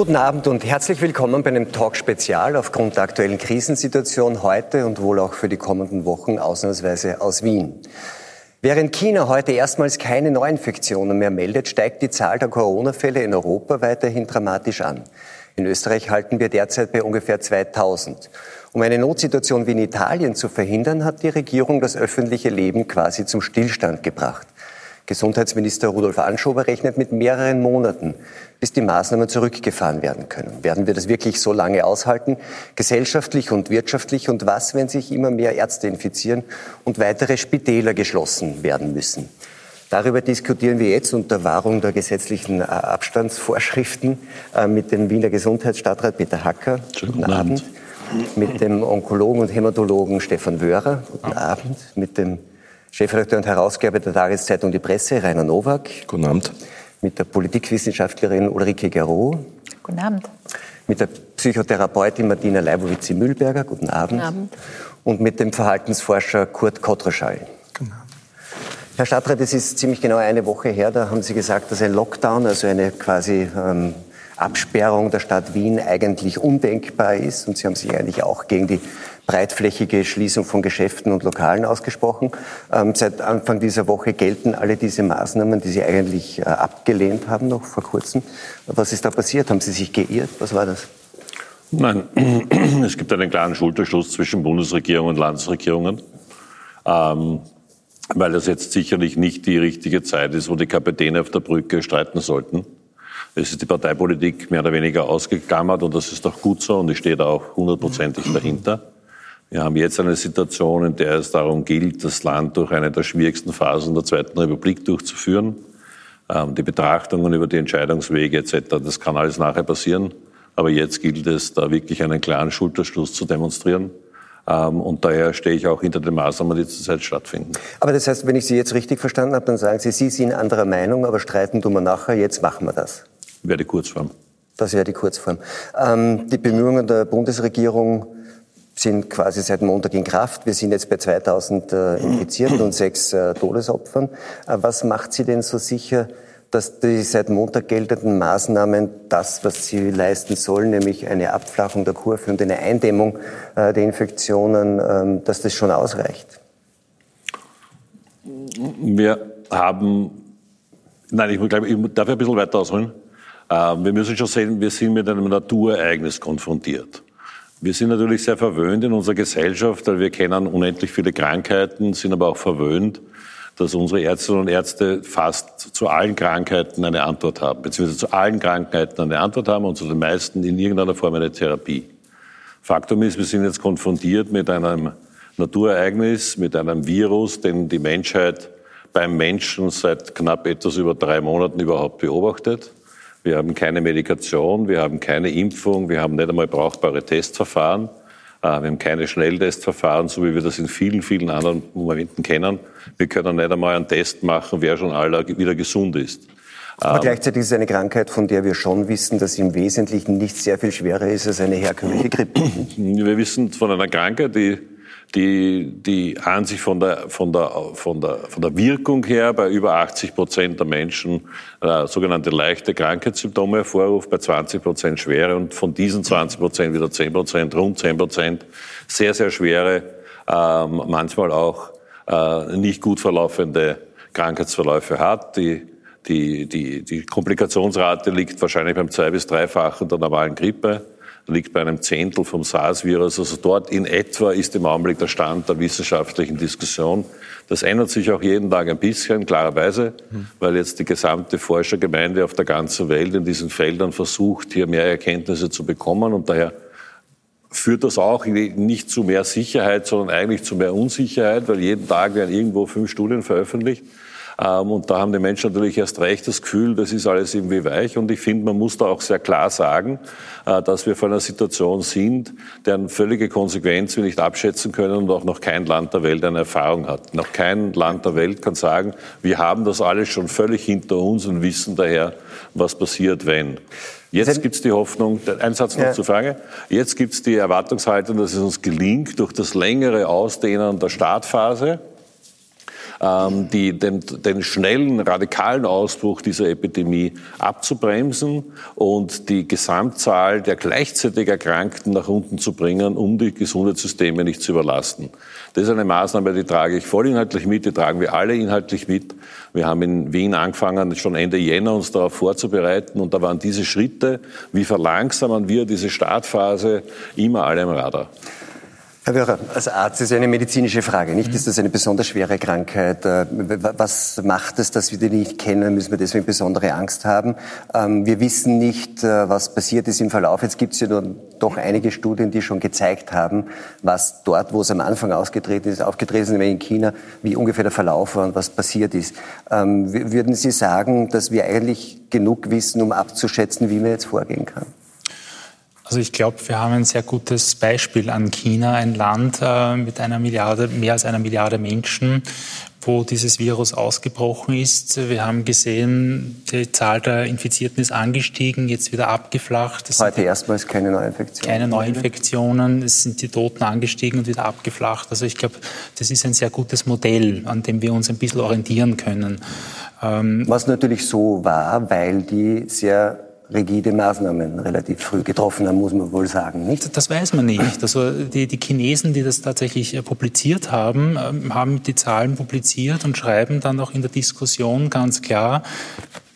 Guten Abend und herzlich willkommen bei einem Talk-Spezial aufgrund der aktuellen Krisensituation heute und wohl auch für die kommenden Wochen ausnahmsweise aus Wien. Während China heute erstmals keine Neuinfektionen mehr meldet, steigt die Zahl der Corona-Fälle in Europa weiterhin dramatisch an. In Österreich halten wir derzeit bei ungefähr 2000. Um eine Notsituation wie in Italien zu verhindern, hat die Regierung das öffentliche Leben quasi zum Stillstand gebracht. Gesundheitsminister Rudolf Anschober rechnet mit mehreren Monaten, bis die Maßnahmen zurückgefahren werden können. Werden wir das wirklich so lange aushalten, gesellschaftlich und wirtschaftlich? Und was, wenn sich immer mehr Ärzte infizieren und weitere Spitäler geschlossen werden müssen? Darüber diskutieren wir jetzt unter Wahrung der gesetzlichen äh, Abstandsvorschriften äh, mit dem Wiener Gesundheitsstadtrat Peter Hacker. Guten Abend. Mit dem Onkologen und Hämatologen Stefan Wörer. Guten Abend. Mit dem Chefredakteur und Herausgeber der Tageszeitung Die Presse, Rainer Nowak. Guten Abend. Mit der Politikwissenschaftlerin Ulrike Garot. Guten Abend. Mit der Psychotherapeutin Martina Leibowitz-Mühlberger. Guten Abend. Guten Abend. Und mit dem Verhaltensforscher Kurt Kotraschall. Guten Abend. Herr Stadtrat, es ist ziemlich genau eine Woche her, da haben Sie gesagt, dass ein Lockdown, also eine quasi ähm, Absperrung der Stadt Wien eigentlich undenkbar ist. Und Sie haben sich eigentlich auch gegen die breitflächige Schließung von Geschäften und Lokalen ausgesprochen. Ähm, seit Anfang dieser Woche gelten alle diese Maßnahmen, die Sie eigentlich äh, abgelehnt haben, noch vor kurzem. Was ist da passiert? Haben Sie sich geirrt? Was war das? Nein, es gibt einen klaren Schulterschluss zwischen Bundesregierung und Landesregierungen, ähm, weil das jetzt sicherlich nicht die richtige Zeit ist, wo die Kapitäne auf der Brücke streiten sollten. Es ist die Parteipolitik mehr oder weniger ausgeklammert und das ist auch gut so und ich stehe da auch hundertprozentig dahinter. Wir haben jetzt eine Situation, in der es darum gilt, das Land durch eine der schwierigsten Phasen der Zweiten Republik durchzuführen. Ähm, die Betrachtungen über die Entscheidungswege etc., das kann alles nachher passieren. Aber jetzt gilt es, da wirklich einen klaren Schulterschluss zu demonstrieren. Ähm, und daher stehe ich auch hinter den Maßnahmen, die zurzeit stattfinden. Aber das heißt, wenn ich Sie jetzt richtig verstanden habe, dann sagen Sie, Sie sind anderer Meinung, aber streiten tun wir nachher, jetzt machen wir das. Wäre die Kurzform. Das wäre die Kurzform. Ähm, die Bemühungen der Bundesregierung, sind quasi seit Montag in Kraft. Wir sind jetzt bei 2000 äh, Infizierten und sechs äh, Todesopfern. Äh, was macht Sie denn so sicher, dass die seit Montag geltenden Maßnahmen das, was sie leisten sollen, nämlich eine Abflachung der Kurve und eine Eindämmung äh, der Infektionen, ähm, dass das schon ausreicht? Wir haben, nein, ich, glaube, ich darf ein bisschen weiter ausholen. Äh, wir müssen schon sehen, wir sind mit einem Naturereignis konfrontiert. Wir sind natürlich sehr verwöhnt in unserer Gesellschaft, weil wir kennen unendlich viele Krankheiten, sind aber auch verwöhnt, dass unsere Ärztinnen und Ärzte fast zu allen Krankheiten eine Antwort haben, beziehungsweise zu allen Krankheiten eine Antwort haben und zu den meisten in irgendeiner Form eine Therapie. Faktum ist, wir sind jetzt konfrontiert mit einem Naturereignis, mit einem Virus, den die Menschheit beim Menschen seit knapp etwas über drei Monaten überhaupt beobachtet. Wir haben keine Medikation, wir haben keine Impfung, wir haben nicht einmal brauchbare Testverfahren. Äh, wir haben keine Schnelltestverfahren, so wie wir das in vielen, vielen anderen Momenten kennen. Wir können nicht einmal einen Test machen, wer schon aller wieder gesund ist. Aber ähm, gleichzeitig ist es eine Krankheit, von der wir schon wissen, dass sie im Wesentlichen nicht sehr viel schwerer ist als eine herkömmliche Grippe. Wir wissen von einer Krankheit, die die, die an sich von der, von, der, von, der, von der Wirkung her bei über 80 Prozent der Menschen äh, sogenannte leichte Krankheitssymptome hervorruft, bei 20 Prozent schwere und von diesen 20 Prozent wieder 10 Prozent, rund 10 Prozent sehr, sehr schwere, äh, manchmal auch äh, nicht gut verlaufende Krankheitsverläufe hat. Die, die, die, die Komplikationsrate liegt wahrscheinlich beim zwei- bis dreifachen der normalen Grippe liegt bei einem Zehntel vom SARS-Virus. Also dort in etwa ist im Augenblick der Stand der wissenschaftlichen Diskussion. Das ändert sich auch jeden Tag ein bisschen, klarerweise, weil jetzt die gesamte Forschergemeinde auf der ganzen Welt in diesen Feldern versucht, hier mehr Erkenntnisse zu bekommen. Und daher führt das auch nicht zu mehr Sicherheit, sondern eigentlich zu mehr Unsicherheit, weil jeden Tag werden irgendwo fünf Studien veröffentlicht. Ähm, und da haben die Menschen natürlich erst recht das Gefühl, das ist alles irgendwie weich. Und ich finde, man muss da auch sehr klar sagen, äh, dass wir vor einer Situation sind, deren völlige Konsequenz wir nicht abschätzen können und auch noch kein Land der Welt eine Erfahrung hat. Noch kein Land der Welt kann sagen, wir haben das alles schon völlig hinter uns und wissen daher, was passiert, wenn. Jetzt gibt es die Hoffnung, ein Satz noch ja. zur Frage, jetzt gibt es die Erwartungshaltung, dass es uns gelingt, durch das längere Ausdehnen der Startphase ähm, die, den, den schnellen, radikalen Ausbruch dieser Epidemie abzubremsen und die Gesamtzahl der gleichzeitig Erkrankten nach unten zu bringen, um die Gesundheitssysteme nicht zu überlasten. Das ist eine Maßnahme, die trage ich vollinhaltlich mit, die tragen wir alle inhaltlich mit. Wir haben in Wien angefangen, schon Ende Jänner uns darauf vorzubereiten und da waren diese Schritte, wie verlangsamen wir diese Startphase, immer alle im Radar. Herr Wörer, als Arzt ist eine medizinische Frage, nicht? Ist das eine besonders schwere Krankheit? Äh, was macht es, dass wir die nicht kennen? Müssen wir deswegen besondere Angst haben? Ähm, wir wissen nicht, äh, was passiert ist im Verlauf. Jetzt gibt es ja doch einige Studien, die schon gezeigt haben, was dort, wo es am Anfang ausgetreten ist, aufgetreten ist, in China, wie ungefähr der Verlauf war und was passiert ist. Ähm, würden Sie sagen, dass wir eigentlich genug wissen, um abzuschätzen, wie man jetzt vorgehen kann? Also ich glaube, wir haben ein sehr gutes Beispiel an China, ein Land äh, mit einer Milliarde, mehr als einer Milliarde Menschen, wo dieses Virus ausgebrochen ist. Wir haben gesehen, die Zahl der Infizierten ist angestiegen, jetzt wieder abgeflacht. Es Heute erstmals keine Neuinfektionen. Keine Neuinfektionen. Es sind die Toten angestiegen und wieder abgeflacht. Also ich glaube, das ist ein sehr gutes Modell, an dem wir uns ein bisschen orientieren können. Ähm, Was natürlich so war, weil die sehr rigide Maßnahmen relativ früh getroffen haben, muss man wohl sagen, nicht? Das weiß man nicht. Also die, die Chinesen, die das tatsächlich äh, publiziert haben, ähm, haben die Zahlen publiziert und schreiben dann auch in der Diskussion ganz klar,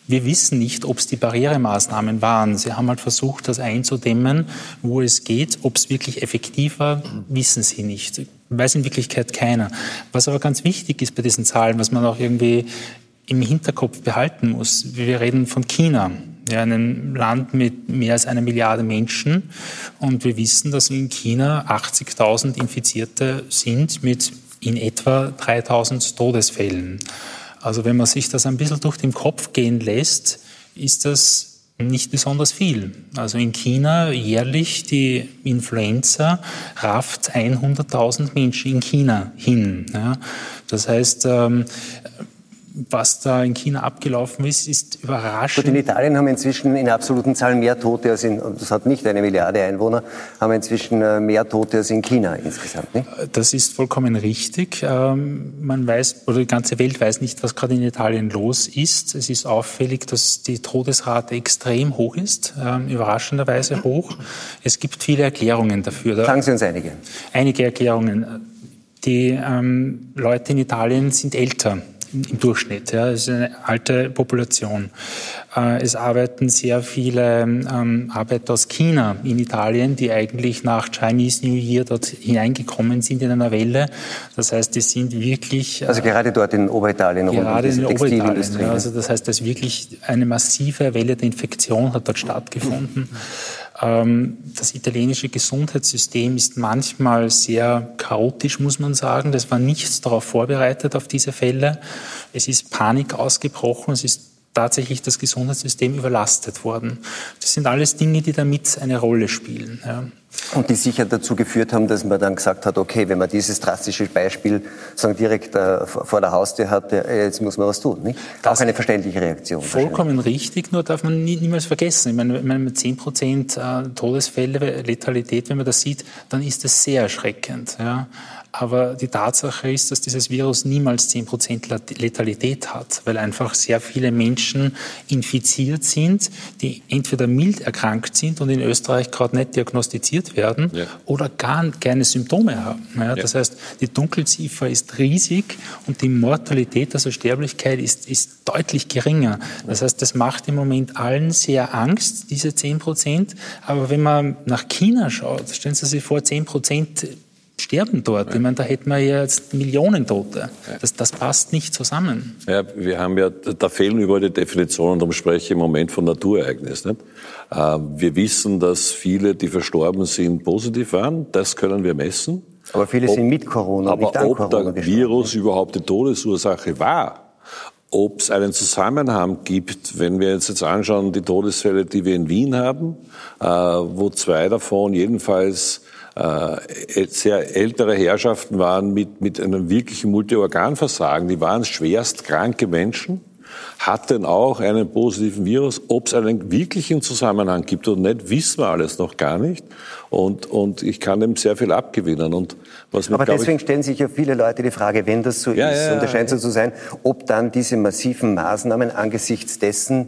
wir wissen nicht, ob es die Barrieremaßnahmen waren. Sie haben halt versucht, das einzudämmen, wo es geht. Ob es wirklich effektiv war, wissen sie nicht. Weiß in Wirklichkeit keiner. Was aber ganz wichtig ist bei diesen Zahlen, was man auch irgendwie im Hinterkopf behalten muss, wir reden von China ja, einem Land mit mehr als einer Milliarde Menschen. Und wir wissen, dass in China 80.000 Infizierte sind mit in etwa 3.000 Todesfällen. Also wenn man sich das ein bisschen durch den Kopf gehen lässt, ist das nicht besonders viel. Also in China jährlich die Influenza rafft 100.000 Menschen in China hin. Ja. Das heißt, ähm, was da in China abgelaufen ist, ist überraschend. Gut, in Italien haben inzwischen in absoluten Zahlen mehr Tote als in, das hat nicht eine Milliarde Einwohner, haben inzwischen äh, mehr Tote als in China insgesamt. Nicht? Das ist vollkommen richtig. Ähm, man weiß, oder die ganze Welt weiß nicht, was gerade in Italien los ist. Es ist auffällig, dass die Todesrate extrem hoch ist, ähm, überraschenderweise hoch. Es gibt viele Erklärungen dafür. Sagen Sie uns einige. Einige Erklärungen. Die ähm, Leute in Italien sind älter im Durchschnitt. Ja. Es ist eine alte Population. Äh, es arbeiten sehr viele ähm, Arbeiter aus China in Italien, die eigentlich nach Chinese New Year dort hineingekommen sind in einer Welle. Das heißt, die sind wirklich. Äh, also gerade dort in Oberitalien, gerade in Oberitalien. Ja, also das heißt, dass wirklich eine massive Welle der Infektion hat dort stattgefunden. Ähm, das italienische Gesundheitssystem ist manchmal sehr chaotisch, muss man sagen. Das war nichts darauf vorbereitet auf diese Fälle. Es ist Panik ausgebrochen. Es ist tatsächlich das Gesundheitssystem überlastet worden. Das sind alles Dinge, die damit eine Rolle spielen. Und die sicher dazu geführt haben, dass man dann gesagt hat, okay, wenn man dieses drastische Beispiel sagen, direkt äh, vor der Haustür hat, äh, jetzt muss man was tun. Nicht? Das Auch eine verständliche Reaktion. Vollkommen richtig, nur darf man nie, niemals vergessen. Ich meine, wenn man 10 Prozent äh, Todesfälle, Letalität, wenn man das sieht, dann ist das sehr erschreckend. Ja. Aber die Tatsache ist, dass dieses Virus niemals 10% Letalität hat, weil einfach sehr viele Menschen infiziert sind, die entweder mild erkrankt sind und in Österreich gerade nicht diagnostiziert werden ja. oder gar keine Symptome haben. Ja, das ja. heißt, die Dunkelziffer ist riesig und die Mortalität, also Sterblichkeit, ist, ist deutlich geringer. Das heißt, das macht im Moment allen sehr Angst, diese 10%. Aber wenn man nach China schaut, stellen Sie sich vor, 10% sterben dort. Ja. Ich meine, da hätten wir jetzt Millionen Tote. Das, das passt nicht zusammen. Ja, wir haben ja, da fehlen überall die Definitionen, darum spreche ich im Moment von Naturereignis. Nicht? Äh, wir wissen, dass viele, die verstorben sind, positiv waren. Das können wir messen. Aber viele ob, sind mit Corona, aber nicht an ob Corona der Virus überhaupt die Todesursache war, ob es einen Zusammenhang gibt, wenn wir uns jetzt anschauen, die Todesfälle, die wir in Wien haben, äh, wo zwei davon jedenfalls äh, sehr ältere Herrschaften waren mit, mit einem wirklichen Multiorganversagen. Die waren schwerst kranke Menschen. hat denn auch einen positiven Virus. Ob es einen wirklichen Zusammenhang gibt oder nicht, wissen wir alles noch gar nicht. Und, und ich kann dem sehr viel abgewinnen. Und was mir, Aber deswegen ich, stellen sich ja viele Leute die Frage, wenn das so ja, ist, ja, und es scheint so zu sein, ob dann diese massiven Maßnahmen angesichts dessen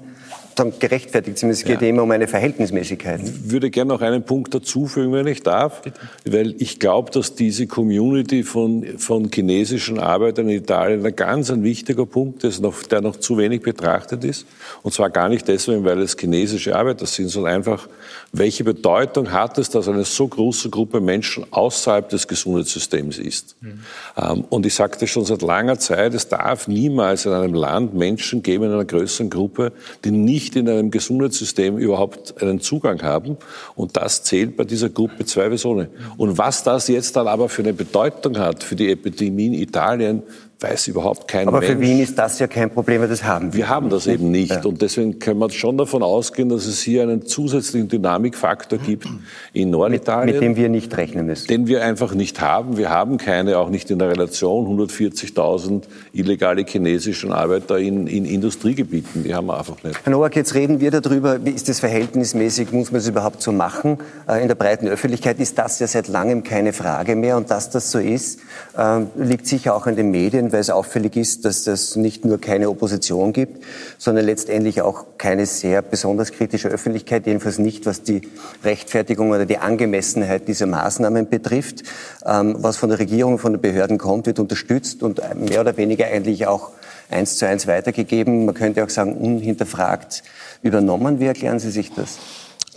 dann gerechtfertigt sind. Es geht ja. immer um eine Verhältnismäßigkeit. Ich würde gerne noch einen Punkt dazufügen, wenn ich darf, Bitte. weil ich glaube, dass diese Community von, von chinesischen Arbeitern in Italien ein ganz ein wichtiger Punkt ist, noch, der noch zu wenig betrachtet ist. Und zwar gar nicht deswegen, weil es chinesische Arbeiter sind, sondern einfach, welche Bedeutung hat es, dass eine so große Gruppe Menschen außerhalb des Gesundheitssystems ist. Mhm. Ähm, und ich sagte schon seit langer Zeit, es darf niemals in einem Land Menschen geben, in einer größeren Gruppe, die nicht nicht in einem Gesundheitssystem überhaupt einen Zugang haben. Und das zählt bei dieser Gruppe zweifelsohne. Und was das jetzt dann aber für eine Bedeutung hat für die Epidemie in Italien, weiß überhaupt kein Aber Mensch. für Wien ist das ja kein Problem, weil das haben wir. Wir haben das eben nicht. Ja. Und deswegen können wir schon davon ausgehen, dass es hier einen zusätzlichen Dynamikfaktor gibt in Norditalien. Mit, mit dem wir nicht rechnen müssen. Den wir einfach nicht haben. Wir haben keine, auch nicht in der Relation, 140.000 illegale chinesischen Arbeiter in, in Industriegebieten. Die haben wir einfach nicht. Herr Nowak, jetzt reden wir darüber, wie ist das verhältnismäßig, muss man es überhaupt so machen? Äh, in der breiten Öffentlichkeit ist das ja seit langem keine Frage mehr. Und dass das so ist, äh, liegt sicher auch an den Medien weil es auffällig ist, dass das nicht nur keine Opposition gibt, sondern letztendlich auch keine sehr besonders kritische Öffentlichkeit, jedenfalls nicht, was die Rechtfertigung oder die Angemessenheit dieser Maßnahmen betrifft. Ähm, was von der Regierung, von den Behörden kommt, wird unterstützt und mehr oder weniger eigentlich auch eins zu eins weitergegeben. Man könnte auch sagen, unhinterfragt übernommen. Wie erklären Sie sich das?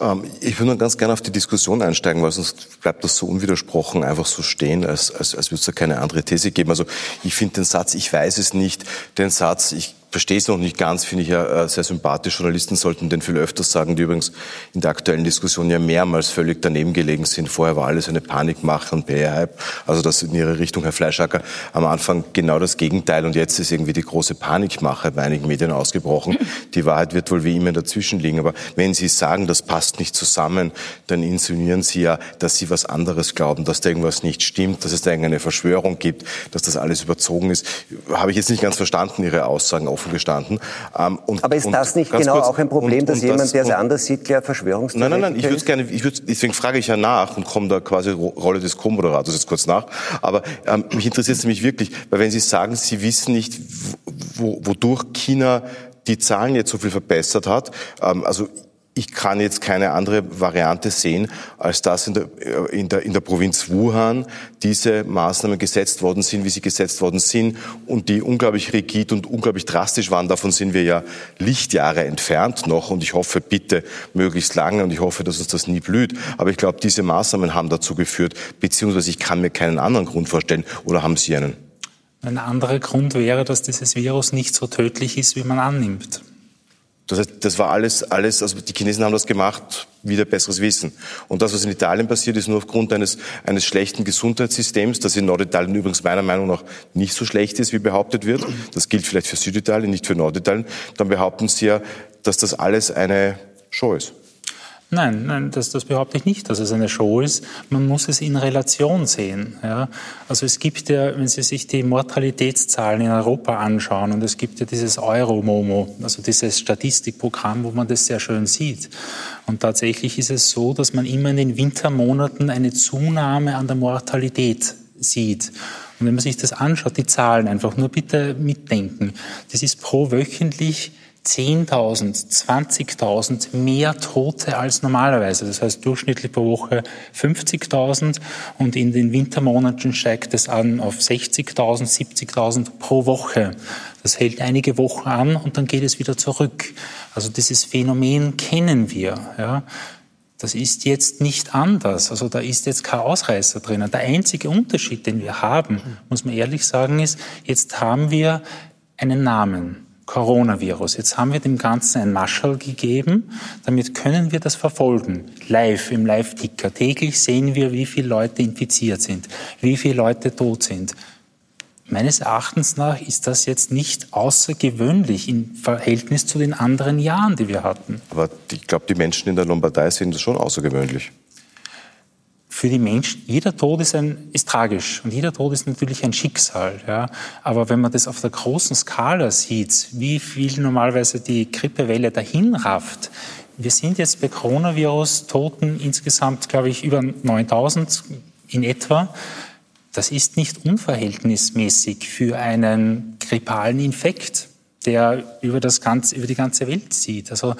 Ähm, ich würde nur ganz gerne auf die Diskussion einsteigen, weil sonst bleibt das so unwidersprochen einfach so stehen, als, als, als würde es da keine andere These geben. Also ich finde den Satz, ich weiß es nicht, den Satz, ich verstehe es noch nicht ganz, finde ich ja äh, sehr sympathisch. Journalisten sollten den viel öfters sagen, die übrigens in der aktuellen Diskussion ja mehrmals völlig daneben gelegen sind. Vorher war alles eine Panikmache und PR-Hype. Also das in ihre Richtung, Herr Fleischacker, am Anfang genau das Gegenteil. Und jetzt ist irgendwie die große Panikmache bei einigen Medien ausgebrochen. Die Wahrheit wird wohl wie immer dazwischen liegen. Aber wenn Sie sagen, das passt nicht zusammen, dann insinuieren Sie ja, dass Sie was anderes glauben, dass da irgendwas nicht stimmt, dass es da irgendeine Verschwörung gibt, dass das alles überzogen ist. Habe ich jetzt nicht ganz verstanden, Ihre Aussagen offen gestanden. Ähm, und, Aber ist das nicht genau kurz, auch ein Problem, und, dass jemand, der es anders sieht, gleich Verschwörungstheoretiker Nein, nein, nein, ich würde gerne, ich würde, deswegen frage ich ja nach und komme da quasi Rolle des Co-Moderators jetzt kurz nach. Aber ähm, mich interessiert es nämlich wirklich, weil wenn Sie sagen, Sie wissen nicht, wo, wodurch China die Zahlen jetzt so viel verbessert hat, ähm, also ich kann jetzt keine andere Variante sehen, als dass in der, äh, in der, in der Provinz Wuhan diese Maßnahmen gesetzt worden sind, wie sie gesetzt worden sind und die unglaublich rigid und unglaublich drastisch waren. Davon sind wir ja Lichtjahre entfernt noch und ich hoffe bitte möglichst lange und ich hoffe, dass uns das nie blüht. Aber ich glaube, diese Maßnahmen haben dazu geführt, beziehungsweise ich kann mir keinen anderen Grund vorstellen. Oder haben Sie einen? Ein anderer Grund wäre, dass dieses Virus nicht so tödlich ist, wie man annimmt. Das heißt, das war alles, alles, also die Chinesen haben das gemacht, wieder besseres Wissen. Und das, was in Italien passiert, ist nur aufgrund eines, eines schlechten Gesundheitssystems, das in Norditalien übrigens meiner Meinung nach nicht so schlecht ist, wie behauptet wird. Das gilt vielleicht für Süditalien, nicht für Norditalien. Dann behaupten sie ja, dass das alles eine Show ist. Nein, nein das, das behaupte ich nicht, dass es eine Show ist. Man muss es in Relation sehen. Ja. Also es gibt ja, wenn Sie sich die Mortalitätszahlen in Europa anschauen, und es gibt ja dieses Euromomo, also dieses Statistikprogramm, wo man das sehr schön sieht. Und tatsächlich ist es so, dass man immer in den Wintermonaten eine Zunahme an der Mortalität sieht. Und wenn man sich das anschaut, die Zahlen einfach nur bitte mitdenken, das ist pro wöchentlich 10.000, 20.000 mehr Tote als normalerweise. Das heißt durchschnittlich pro Woche 50.000 und in den Wintermonaten steigt es an auf 60.000, 70.000 pro Woche. Das hält einige Wochen an und dann geht es wieder zurück. Also dieses Phänomen kennen wir. Ja. Das ist jetzt nicht anders. Also da ist jetzt kein Ausreißer drinnen. Der einzige Unterschied, den wir haben, muss man ehrlich sagen, ist, jetzt haben wir einen Namen. Coronavirus. Jetzt haben wir dem Ganzen ein Maschall gegeben. Damit können wir das verfolgen. Live, im Live-Ticker. Täglich sehen wir, wie viele Leute infiziert sind, wie viele Leute tot sind. Meines Erachtens nach ist das jetzt nicht außergewöhnlich im Verhältnis zu den anderen Jahren, die wir hatten. Aber ich glaube, die Menschen in der Lombardei sehen das schon außergewöhnlich für die Menschen, jeder Tod ist, ein, ist tragisch und jeder Tod ist natürlich ein Schicksal. Ja. Aber wenn man das auf der großen Skala sieht, wie viel normalerweise die Grippewelle dahin rafft, wir sind jetzt bei Coronavirus-Toten insgesamt, glaube ich, über 9000 in etwa. Das ist nicht unverhältnismäßig für einen grippalen Infekt der über, das ganze, über die ganze Welt zieht. Also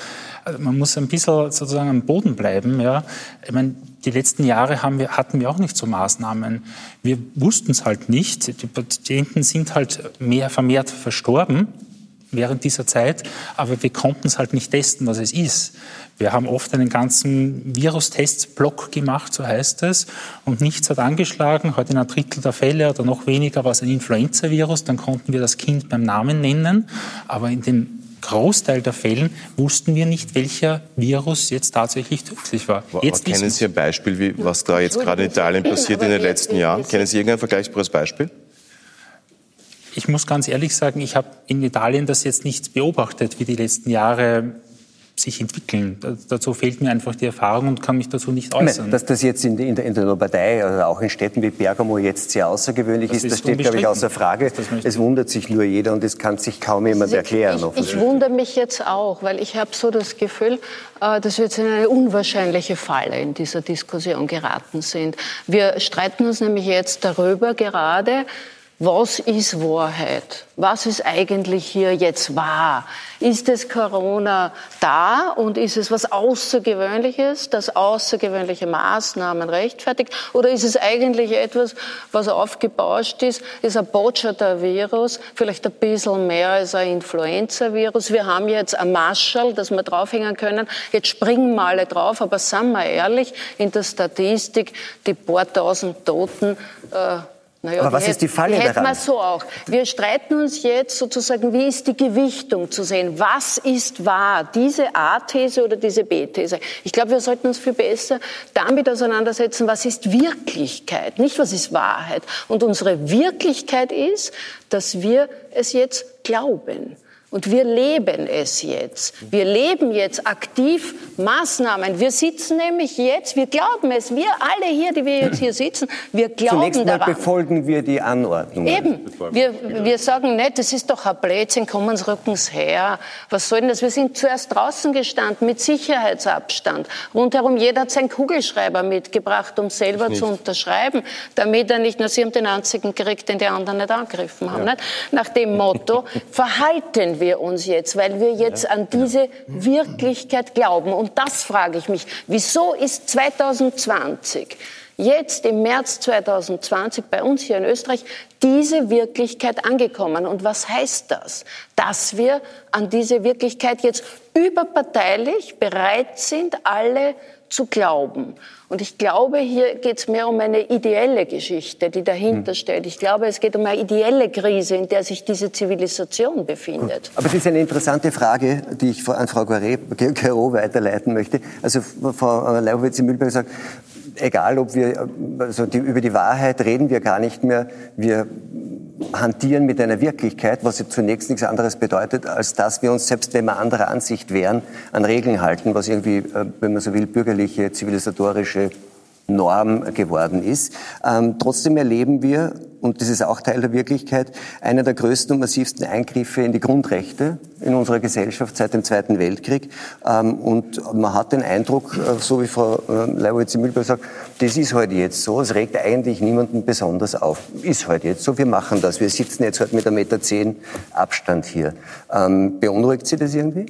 äh, man muss ein bisschen sozusagen am Boden bleiben. Ja. Ich meine, die letzten Jahre haben wir, hatten wir auch nicht so Maßnahmen. Wir wussten es halt nicht. Die Patienten sind halt mehr vermehrt verstorben während dieser Zeit, aber wir konnten es halt nicht testen, was es ist. Wir haben oft einen ganzen Virustestblock gemacht, so heißt es, und nichts hat angeschlagen. Heute in einem Drittel der Fälle oder noch weniger war es ein Influenza-Virus, dann konnten wir das Kind beim Namen nennen, aber in den Großteil der Fällen wussten wir nicht, welcher Virus jetzt tatsächlich tödlich war. Jetzt kennen Sie ein Beispiel, wie, was da jetzt gerade in Italien passiert in den letzten Jahren? Kennen Sie irgendein vergleichbares Beispiel? Ich muss ganz ehrlich sagen, ich habe in Italien das jetzt nicht beobachtet, wie die letzten Jahre sich entwickeln. Dazu fehlt mir einfach die Erfahrung und kann mich dazu nicht äußern. Meine, dass das jetzt in, in, der, in der Partei, also auch in Städten wie Bergamo jetzt sehr außergewöhnlich das ist, das steht, glaube ich, außer Frage. Es wundert sich nur jeder und es kann sich kaum jemand erklären. Ich, ich wundere mich jetzt auch, weil ich habe so das Gefühl, äh, dass wir jetzt in eine unwahrscheinliche Falle in dieser Diskussion geraten sind. Wir streiten uns nämlich jetzt darüber gerade, was ist Wahrheit? Was ist eigentlich hier jetzt wahr? Ist es Corona da und ist es was Außergewöhnliches, das außergewöhnliche Maßnahmen rechtfertigt? Oder ist es eigentlich etwas, was aufgebauscht ist, ist ein Botschafter-Virus, vielleicht ein bisschen mehr als ein Influenza-Virus? Wir haben jetzt ein Marschall, das wir draufhängen können. Jetzt springen wir alle drauf, aber seien wir ehrlich, in der Statistik, die paar tausend Toten, äh, naja, Aber was ist die Falle daran? wir so auch. Wir streiten uns jetzt sozusagen, wie ist die Gewichtung zu sehen? Was ist wahr? Diese A-These oder diese B-These? Ich glaube, wir sollten uns viel besser damit auseinandersetzen, was ist Wirklichkeit, nicht was ist Wahrheit. Und unsere Wirklichkeit ist, dass wir es jetzt glauben. Und wir leben es jetzt. Wir leben jetzt aktiv Maßnahmen. Wir sitzen nämlich jetzt, wir glauben es, wir alle hier, die wir jetzt hier sitzen, wir glauben Zunächst mal daran. befolgen wir die Anordnungen. Eben. Wir, wir sagen nicht, das ist doch ein Blödsinn, kommen Sie rückens her. Was soll denn das? Wir sind zuerst draußen gestanden mit Sicherheitsabstand. Rundherum jeder hat seinen Kugelschreiber mitgebracht, um selber zu unterschreiben, damit er nicht nur, Sie haben den einzigen gekriegt, den die anderen nicht angegriffen haben. Ja. Nicht? Nach dem Motto, verhalten wir uns jetzt, weil wir jetzt an diese Wirklichkeit glauben. Und das frage ich mich. Wieso ist 2020 jetzt im März 2020 bei uns hier in Österreich diese Wirklichkeit angekommen. Und was heißt das? Dass wir an diese Wirklichkeit jetzt überparteilich bereit sind, alle zu glauben. Und ich glaube, hier geht es mehr um eine ideelle Geschichte, die dahinter hm. steht. Ich glaube, es geht um eine ideelle Krise, in der sich diese Zivilisation befindet. Aber es ist eine interessante Frage, die ich an Frau Guerrero weiterleiten möchte. Also Frau Leibowitz-Mühlberg sagt, egal ob wir, also die, über die Wahrheit reden wir gar nicht mehr. Wir hantieren mit einer Wirklichkeit, was zunächst nichts anderes bedeutet, als dass wir uns, selbst wenn wir anderer Ansicht wären, an Regeln halten, was irgendwie, äh, wenn man so will, bürgerliche, zivilisatorische Norm geworden ist. Ähm, trotzdem erleben wir, und das ist auch Teil der Wirklichkeit, einen der größten und massivsten Eingriffe in die Grundrechte in unserer Gesellschaft seit dem Zweiten Weltkrieg. Ähm, und man hat den Eindruck, äh, so wie Frau äh, Leibowitz-Mühlberg sagt, das ist heute halt jetzt so, es regt eigentlich niemanden besonders auf. Ist heute halt jetzt so, wir machen das. Wir sitzen jetzt halt mit einem Meter zehn Abstand hier. Ähm, beunruhigt Sie das irgendwie?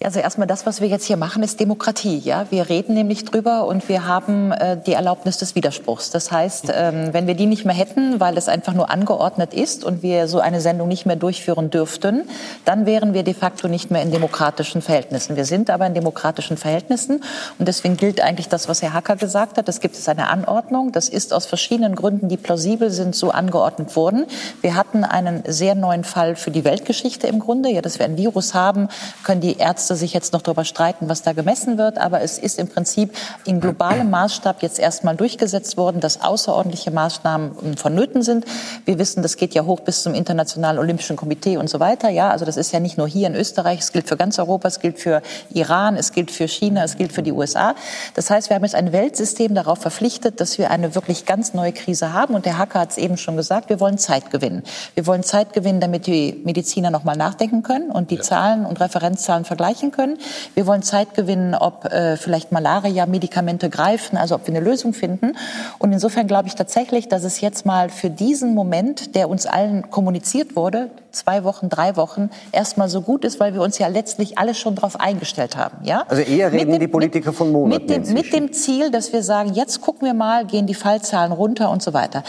Also erstmal das, was wir jetzt hier machen, ist Demokratie. Ja, wir reden nämlich drüber und wir haben äh, die Erlaubnis des Widerspruchs. Das heißt, ähm, wenn wir die nicht mehr hätten, weil es einfach nur angeordnet ist und wir so eine Sendung nicht mehr durchführen dürften, dann wären wir de facto nicht mehr in demokratischen Verhältnissen. Wir sind aber in demokratischen Verhältnissen und deswegen gilt eigentlich das, was Herr Hacker gesagt hat. Es gibt es eine Anordnung. Das ist aus verschiedenen Gründen, die plausibel sind, so angeordnet worden. Wir hatten einen sehr neuen Fall für die Weltgeschichte im Grunde. Ja, dass wir ein Virus haben, können die Ärzte müsste sich jetzt noch darüber streiten, was da gemessen wird. Aber es ist im Prinzip in globalem Maßstab jetzt erstmal durchgesetzt worden, dass außerordentliche Maßnahmen vonnöten sind. Wir wissen, das geht ja hoch bis zum Internationalen Olympischen Komitee und so weiter. Ja, also das ist ja nicht nur hier in Österreich, es gilt für ganz Europa, es gilt für Iran, es gilt für China, es gilt für die USA. Das heißt, wir haben jetzt ein Weltsystem darauf verpflichtet, dass wir eine wirklich ganz neue Krise haben. Und der Hacker hat es eben schon gesagt, wir wollen Zeit gewinnen. Wir wollen Zeit gewinnen, damit die Mediziner noch mal nachdenken können und die ja. Zahlen und Referenzzahlen vergleichen können. Wir wollen Zeit gewinnen, ob äh, vielleicht Malaria-Medikamente greifen, also ob wir eine Lösung finden. Und insofern glaube ich tatsächlich, dass es jetzt mal für diesen Moment, der uns allen kommuniziert wurde, zwei Wochen, drei Wochen, erstmal so gut ist, weil wir uns ja letztlich alle schon darauf eingestellt haben. Ja? Also eher reden dem, die Politiker von Monaten. Mit dem, mit dem Ziel, dass wir sagen, jetzt gucken wir mal, gehen die Fallzahlen runter und so weiter.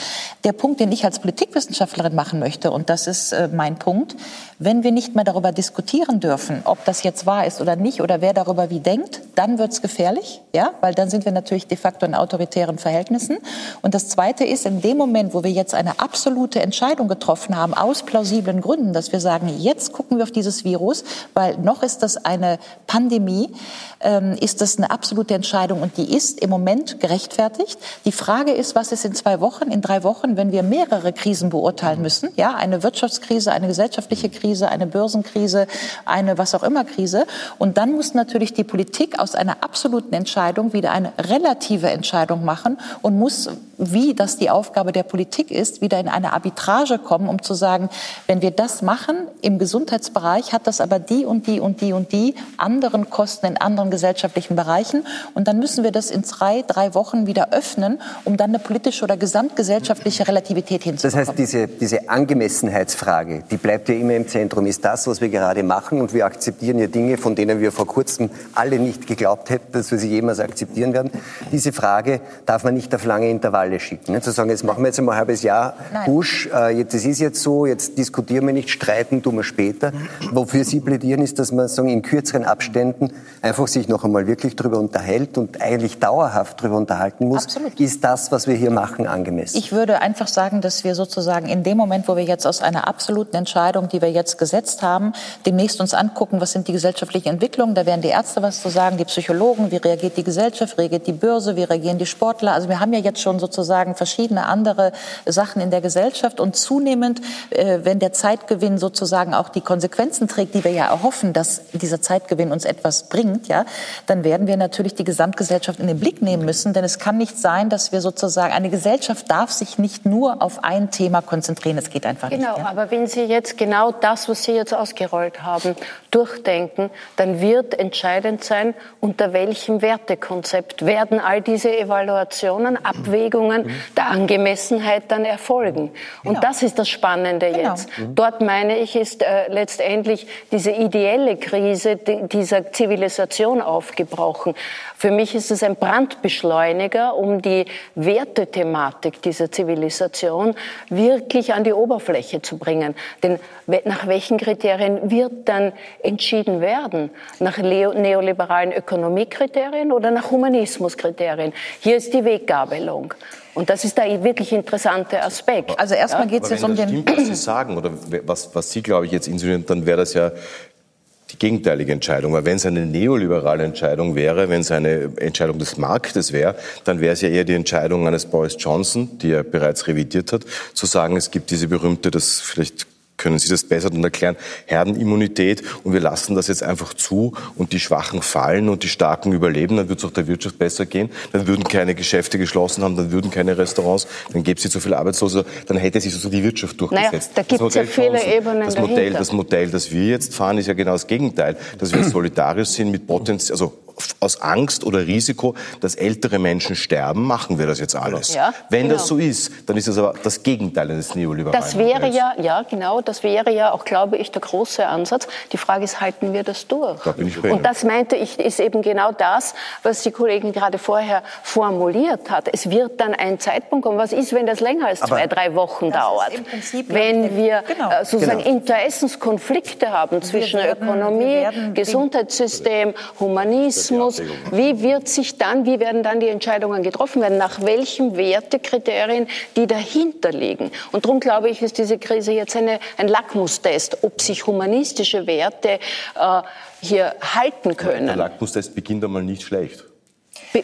Der Punkt, den ich als Politikwissenschaftlerin machen möchte, und das ist äh, mein Punkt, wenn wir nicht mehr darüber diskutieren dürfen, ob das jetzt wahr ist oder nicht oder wer darüber wie denkt, dann wird es gefährlich, ja, weil dann sind wir natürlich de facto in autoritären Verhältnissen. Und das Zweite ist, in dem Moment, wo wir jetzt eine absolute Entscheidung getroffen haben, aus plausiblen Gründen, dass wir sagen, jetzt gucken wir auf dieses Virus, weil noch ist das eine Pandemie, ähm, ist das eine absolute Entscheidung und die ist im Moment gerechtfertigt. Die Frage ist, was ist in zwei Wochen, in drei Wochen, wenn wir mehrere Krisen beurteilen müssen, ja, eine Wirtschaftskrise, eine gesellschaftliche Krise, eine Börsenkrise, eine was auch immer Krise. Und dann muss natürlich die Politik aus einer absoluten Entscheidung wieder eine relative Entscheidung machen und muss, wie das die Aufgabe der Politik ist, wieder in eine Arbitrage kommen, um zu sagen, wenn wir das machen im Gesundheitsbereich, hat das aber die und die und die und die anderen Kosten in anderen gesellschaftlichen Bereichen. Und dann müssen wir das in zwei, drei Wochen wieder öffnen, um dann eine politische oder gesamtgesellschaftliche Relativität hinzubekommen. Das heißt, diese, diese Angemessenheitsfrage, die bleibt ja immer im Zentrum Zentrum ist das, was wir gerade machen. Und wir akzeptieren ja Dinge, von denen wir vor kurzem alle nicht geglaubt hätten, dass wir sie jemals akzeptieren werden. Diese Frage darf man nicht auf lange Intervalle schicken. Ne? Zu sagen, jetzt machen wir jetzt einmal ein halbes Jahr Busch, äh, jetzt, das ist jetzt so, jetzt diskutieren wir nicht, streiten tun wir später. Wofür Sie plädieren, ist, dass man sagen, in kürzeren Abständen einfach sich noch einmal wirklich darüber unterhält und eigentlich dauerhaft darüber unterhalten muss. Absolut. Ist das, was wir hier machen, angemessen? Ich würde einfach sagen, dass wir sozusagen in dem Moment, wo wir jetzt aus einer absoluten Entscheidung, die wir jetzt gesetzt haben, demnächst uns angucken, was sind die gesellschaftlichen Entwicklungen. Da werden die Ärzte was zu sagen, die Psychologen, wie reagiert die Gesellschaft, wie reagiert die Börse, wie reagieren die Sportler. Also wir haben ja jetzt schon sozusagen verschiedene andere Sachen in der Gesellschaft und zunehmend, äh, wenn der Zeitgewinn sozusagen auch die Konsequenzen trägt, die wir ja erhoffen, dass dieser Zeitgewinn uns etwas bringt, ja, dann werden wir natürlich die Gesamtgesellschaft in den Blick nehmen müssen, denn es kann nicht sein, dass wir sozusagen eine Gesellschaft darf sich nicht nur auf ein Thema konzentrieren. Es geht einfach genau, nicht. Genau, ja? aber wenn Sie jetzt genau das das, was Sie jetzt ausgerollt haben, durchdenken, dann wird entscheidend sein, unter welchem Wertekonzept werden all diese Evaluationen, Abwägungen der Angemessenheit dann erfolgen. Und genau. das ist das Spannende genau. jetzt. Dort meine ich, ist äh, letztendlich diese ideelle Krise dieser Zivilisation aufgebrochen. Für mich ist es ein Brandbeschleuniger, um die Wertethematik dieser Zivilisation wirklich an die Oberfläche zu bringen. Denn nach welchen Kriterien wird dann entschieden werden? Nach neoliberalen Ökonomiekriterien oder nach Humanismuskriterien? Hier ist die Weggabelung. Und das ist der wirklich interessante Aspekt. Also erstmal ja? geht es jetzt um den... Stimmt, was Sie sagen oder was, was Sie, glaube ich, jetzt insinuieren, dann wäre das ja die gegenteilige Entscheidung. Weil wenn es eine neoliberale Entscheidung wäre, wenn es eine Entscheidung des Marktes wäre, dann wäre es ja eher die Entscheidung eines Boris Johnson, die er bereits revidiert hat, zu sagen, es gibt diese berühmte, das vielleicht können Sie das besser dann erklären, Herdenimmunität und wir lassen das jetzt einfach zu und die Schwachen fallen und die Starken überleben, dann wird es auch der Wirtschaft besser gehen, dann würden keine Geschäfte geschlossen haben, dann würden keine Restaurants, dann gäbe es nicht so viele Arbeitslose, dann hätte sich so die Wirtschaft durchgesetzt. Naja, da gibt es ja viele Ebenen das Modell, das Modell, das wir jetzt fahren, ist ja genau das Gegenteil, dass wir solidarisch sind mit Potenzial, also aus Angst oder Risiko, dass ältere Menschen sterben, machen wir das jetzt alles. Ja, Wenn genau. das so ist, dann ist das aber das Gegenteil eines neoliberalen Das wäre Modells. ja, ja genau, das wäre ja auch, glaube ich, der große Ansatz. Die Frage ist, halten wir das durch? Da bin ich Und das meinte ich, ist eben genau das, was die Kollegin gerade vorher formuliert hat. Es wird dann ein Zeitpunkt kommen. Was ist, wenn das länger als aber zwei, drei Wochen dauert? wenn wir genau. Äh, sozusagen genau. Interessenskonflikte haben zwischen werden, Ökonomie, Gesundheitssystem, Humanismus, Mechanismus, wie wird sich dann, wie werden dann die Entscheidungen getroffen werden, nach welchen Wertekriterien, die dahinter liegen. Und darum glaube ich, ist diese Krise jetzt eine, ein Lackmustest, ob sich humanistische Werte äh, hier halten können. Der Lackmustest beginnt einmal nicht schlecht.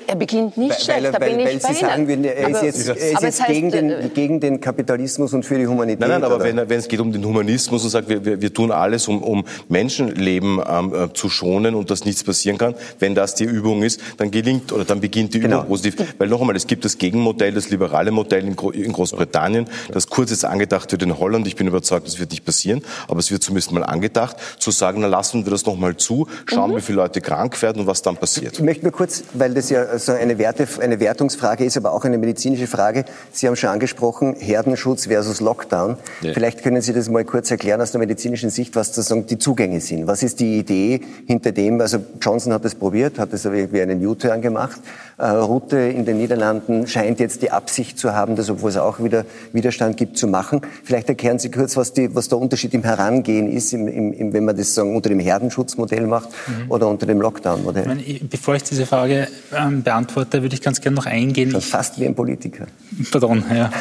Er beginnt nicht weil, schlecht, weil, da bin weil, ich weil bei Sie sagen würden, er ist aber, jetzt, er ist jetzt gegen, den, äh, gegen, den, Kapitalismus und für die Humanität. Nein, nein, aber wenn, wenn, es geht um den Humanismus und sagt, wir, wir, wir tun alles, um, um Menschenleben ähm, äh, zu schonen und dass nichts passieren kann, wenn das die Übung ist, dann gelingt oder dann beginnt die genau. Übung positiv. Weil noch einmal, es gibt das Gegenmodell, das liberale Modell in, Gro in Großbritannien, das kurz jetzt angedacht wird in Holland. Ich bin überzeugt, das wird nicht passieren, aber es wird zumindest mal angedacht, zu sagen, na lassen wir das noch mal zu, schauen, mhm. wie viele Leute krank werden und was dann passiert. Ich möchte nur kurz, weil das ja so eine Wert Werte, eine Wertungsfrage ist, aber auch eine medizinische Frage. Sie haben schon angesprochen, Herdenschutz versus Lockdown. Ja. Vielleicht können Sie das mal kurz erklären aus der medizinischen Sicht, was sozusagen die Zugänge sind. Was ist die Idee hinter dem? Also Johnson hat das probiert, hat das wie einen U-Turn gemacht. Äh, Route in den Niederlanden scheint jetzt die Absicht zu haben, das, obwohl es auch wieder Widerstand gibt, zu machen. Vielleicht erklären Sie kurz, was, die, was der Unterschied im Herangehen ist, im, im, wenn man das sagen, unter dem Herdenschutzmodell macht mhm. oder unter dem Lockdown-Modell. Bevor ich diese Frage ähm, beantworte, würde ich ganz gerne noch eingehen. Schon fast wie ein Politiker. Pardon, ja.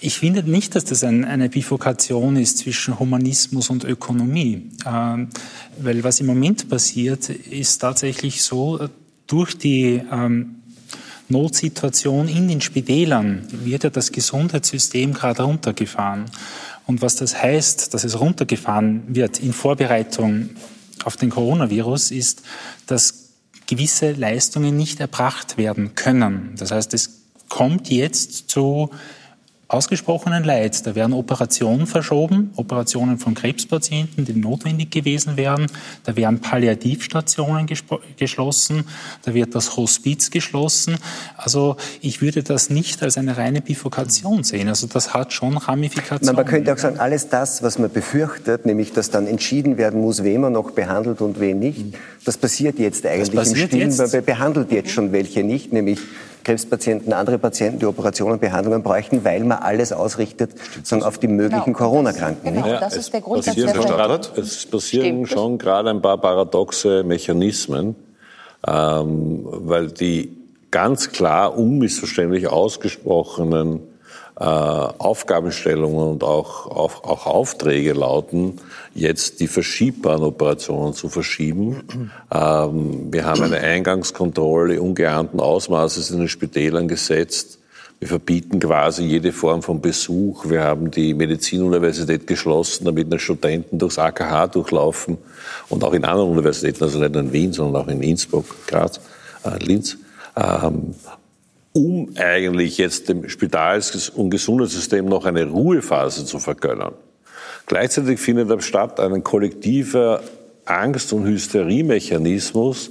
Ich finde nicht, dass das ein, eine Bifurkation ist zwischen Humanismus und Ökonomie. Ähm, weil was im Moment passiert, ist tatsächlich so, durch die ähm, Notsituation in den Spitälern wird ja das Gesundheitssystem gerade runtergefahren. Und was das heißt, dass es runtergefahren wird in Vorbereitung auf den Coronavirus, ist, dass gewisse Leistungen nicht erbracht werden können. Das heißt, es kommt jetzt zu ausgesprochenen Leid. Da werden Operationen verschoben, Operationen von Krebspatienten, die notwendig gewesen wären. Da werden Palliativstationen geschlossen, da wird das Hospiz geschlossen. Also ich würde das nicht als eine reine Bifurkation sehen. Also das hat schon Ramifikationen. Man könnte auch sagen, alles das, was man befürchtet, nämlich dass dann entschieden werden muss, wen man noch behandelt und wen nicht, das passiert jetzt eigentlich passiert im Stillen. Man behandelt jetzt schon welche nicht, nämlich Krebspatienten, andere Patienten, die Operationen, Behandlungen bräuchten, weil man alles ausrichtet sagen, auf die möglichen genau, Corona-Kranken. Genau, das ist der Grund, passieren der schon, Es passieren Stimmt. schon gerade ein paar paradoxe Mechanismen, ähm, weil die ganz klar unmissverständlich ausgesprochenen Aufgabenstellungen und auch, auch, auch Aufträge lauten, jetzt die verschiebbaren Operationen zu verschieben. Ähm, wir haben eine Eingangskontrolle ungeahnten Ausmaßes in den Spitälern gesetzt. Wir verbieten quasi jede Form von Besuch. Wir haben die Medizinuniversität geschlossen, damit die Studenten durchs AKH durchlaufen und auch in anderen Universitäten, also nicht nur in Wien, sondern auch in Innsbruck, Graz, äh, Linz. Ähm, um eigentlich jetzt dem Spitals- und Gesundheitssystem noch eine Ruhephase zu vergönnen. Gleichzeitig findet aber statt ein kollektiver Angst- und Hysteriemechanismus,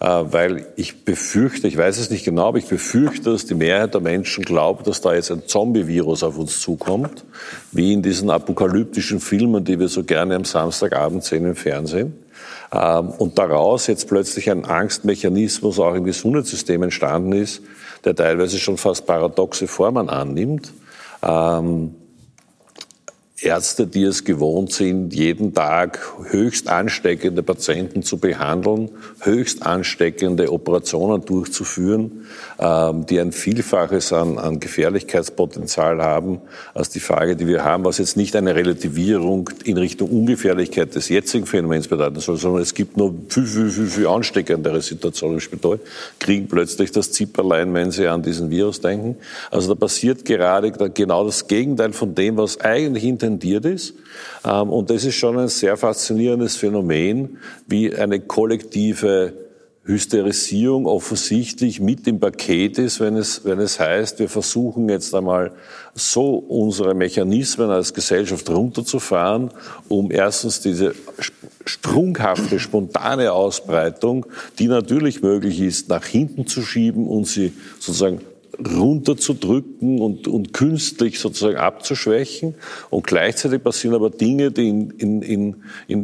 äh, weil ich befürchte, ich weiß es nicht genau, aber ich befürchte, dass die Mehrheit der Menschen glaubt, dass da jetzt ein Zombie-Virus auf uns zukommt, wie in diesen apokalyptischen Filmen, die wir so gerne am Samstagabend sehen im Fernsehen. Ähm, und daraus jetzt plötzlich ein Angstmechanismus auch im Gesundheitssystem entstanden ist, der teilweise schon fast paradoxe Formen annimmt. Ähm, Ärzte, die es gewohnt sind, jeden Tag höchst ansteckende Patienten zu behandeln, höchst ansteckende Operationen durchzuführen, ähm, die ein Vielfaches an, an Gefährlichkeitspotenzial haben, als die Frage, die wir haben, was jetzt nicht eine Relativierung in Richtung Ungefährlichkeit des jetzigen Phänomens bedeuten soll, sondern es gibt nur viel, viel, viel, viel ansteckendere Situationen im Spital, kriegen plötzlich das Zipperlein, wenn sie an diesen Virus denken. Also da passiert gerade genau das Gegenteil von dem, was eigentlich intendiert ist. Ähm, und das ist schon ein sehr faszinierendes Phänomen, wie eine kollektive Hysterisierung offensichtlich mit im Paket ist, wenn es, wenn es heißt, wir versuchen jetzt einmal so unsere Mechanismen als Gesellschaft runterzufahren, um erstens diese sprunghafte, spontane Ausbreitung, die natürlich möglich ist, nach hinten zu schieben und sie sozusagen runterzudrücken und, und künstlich sozusagen abzuschwächen. Und gleichzeitig passieren aber Dinge, die in, in, in,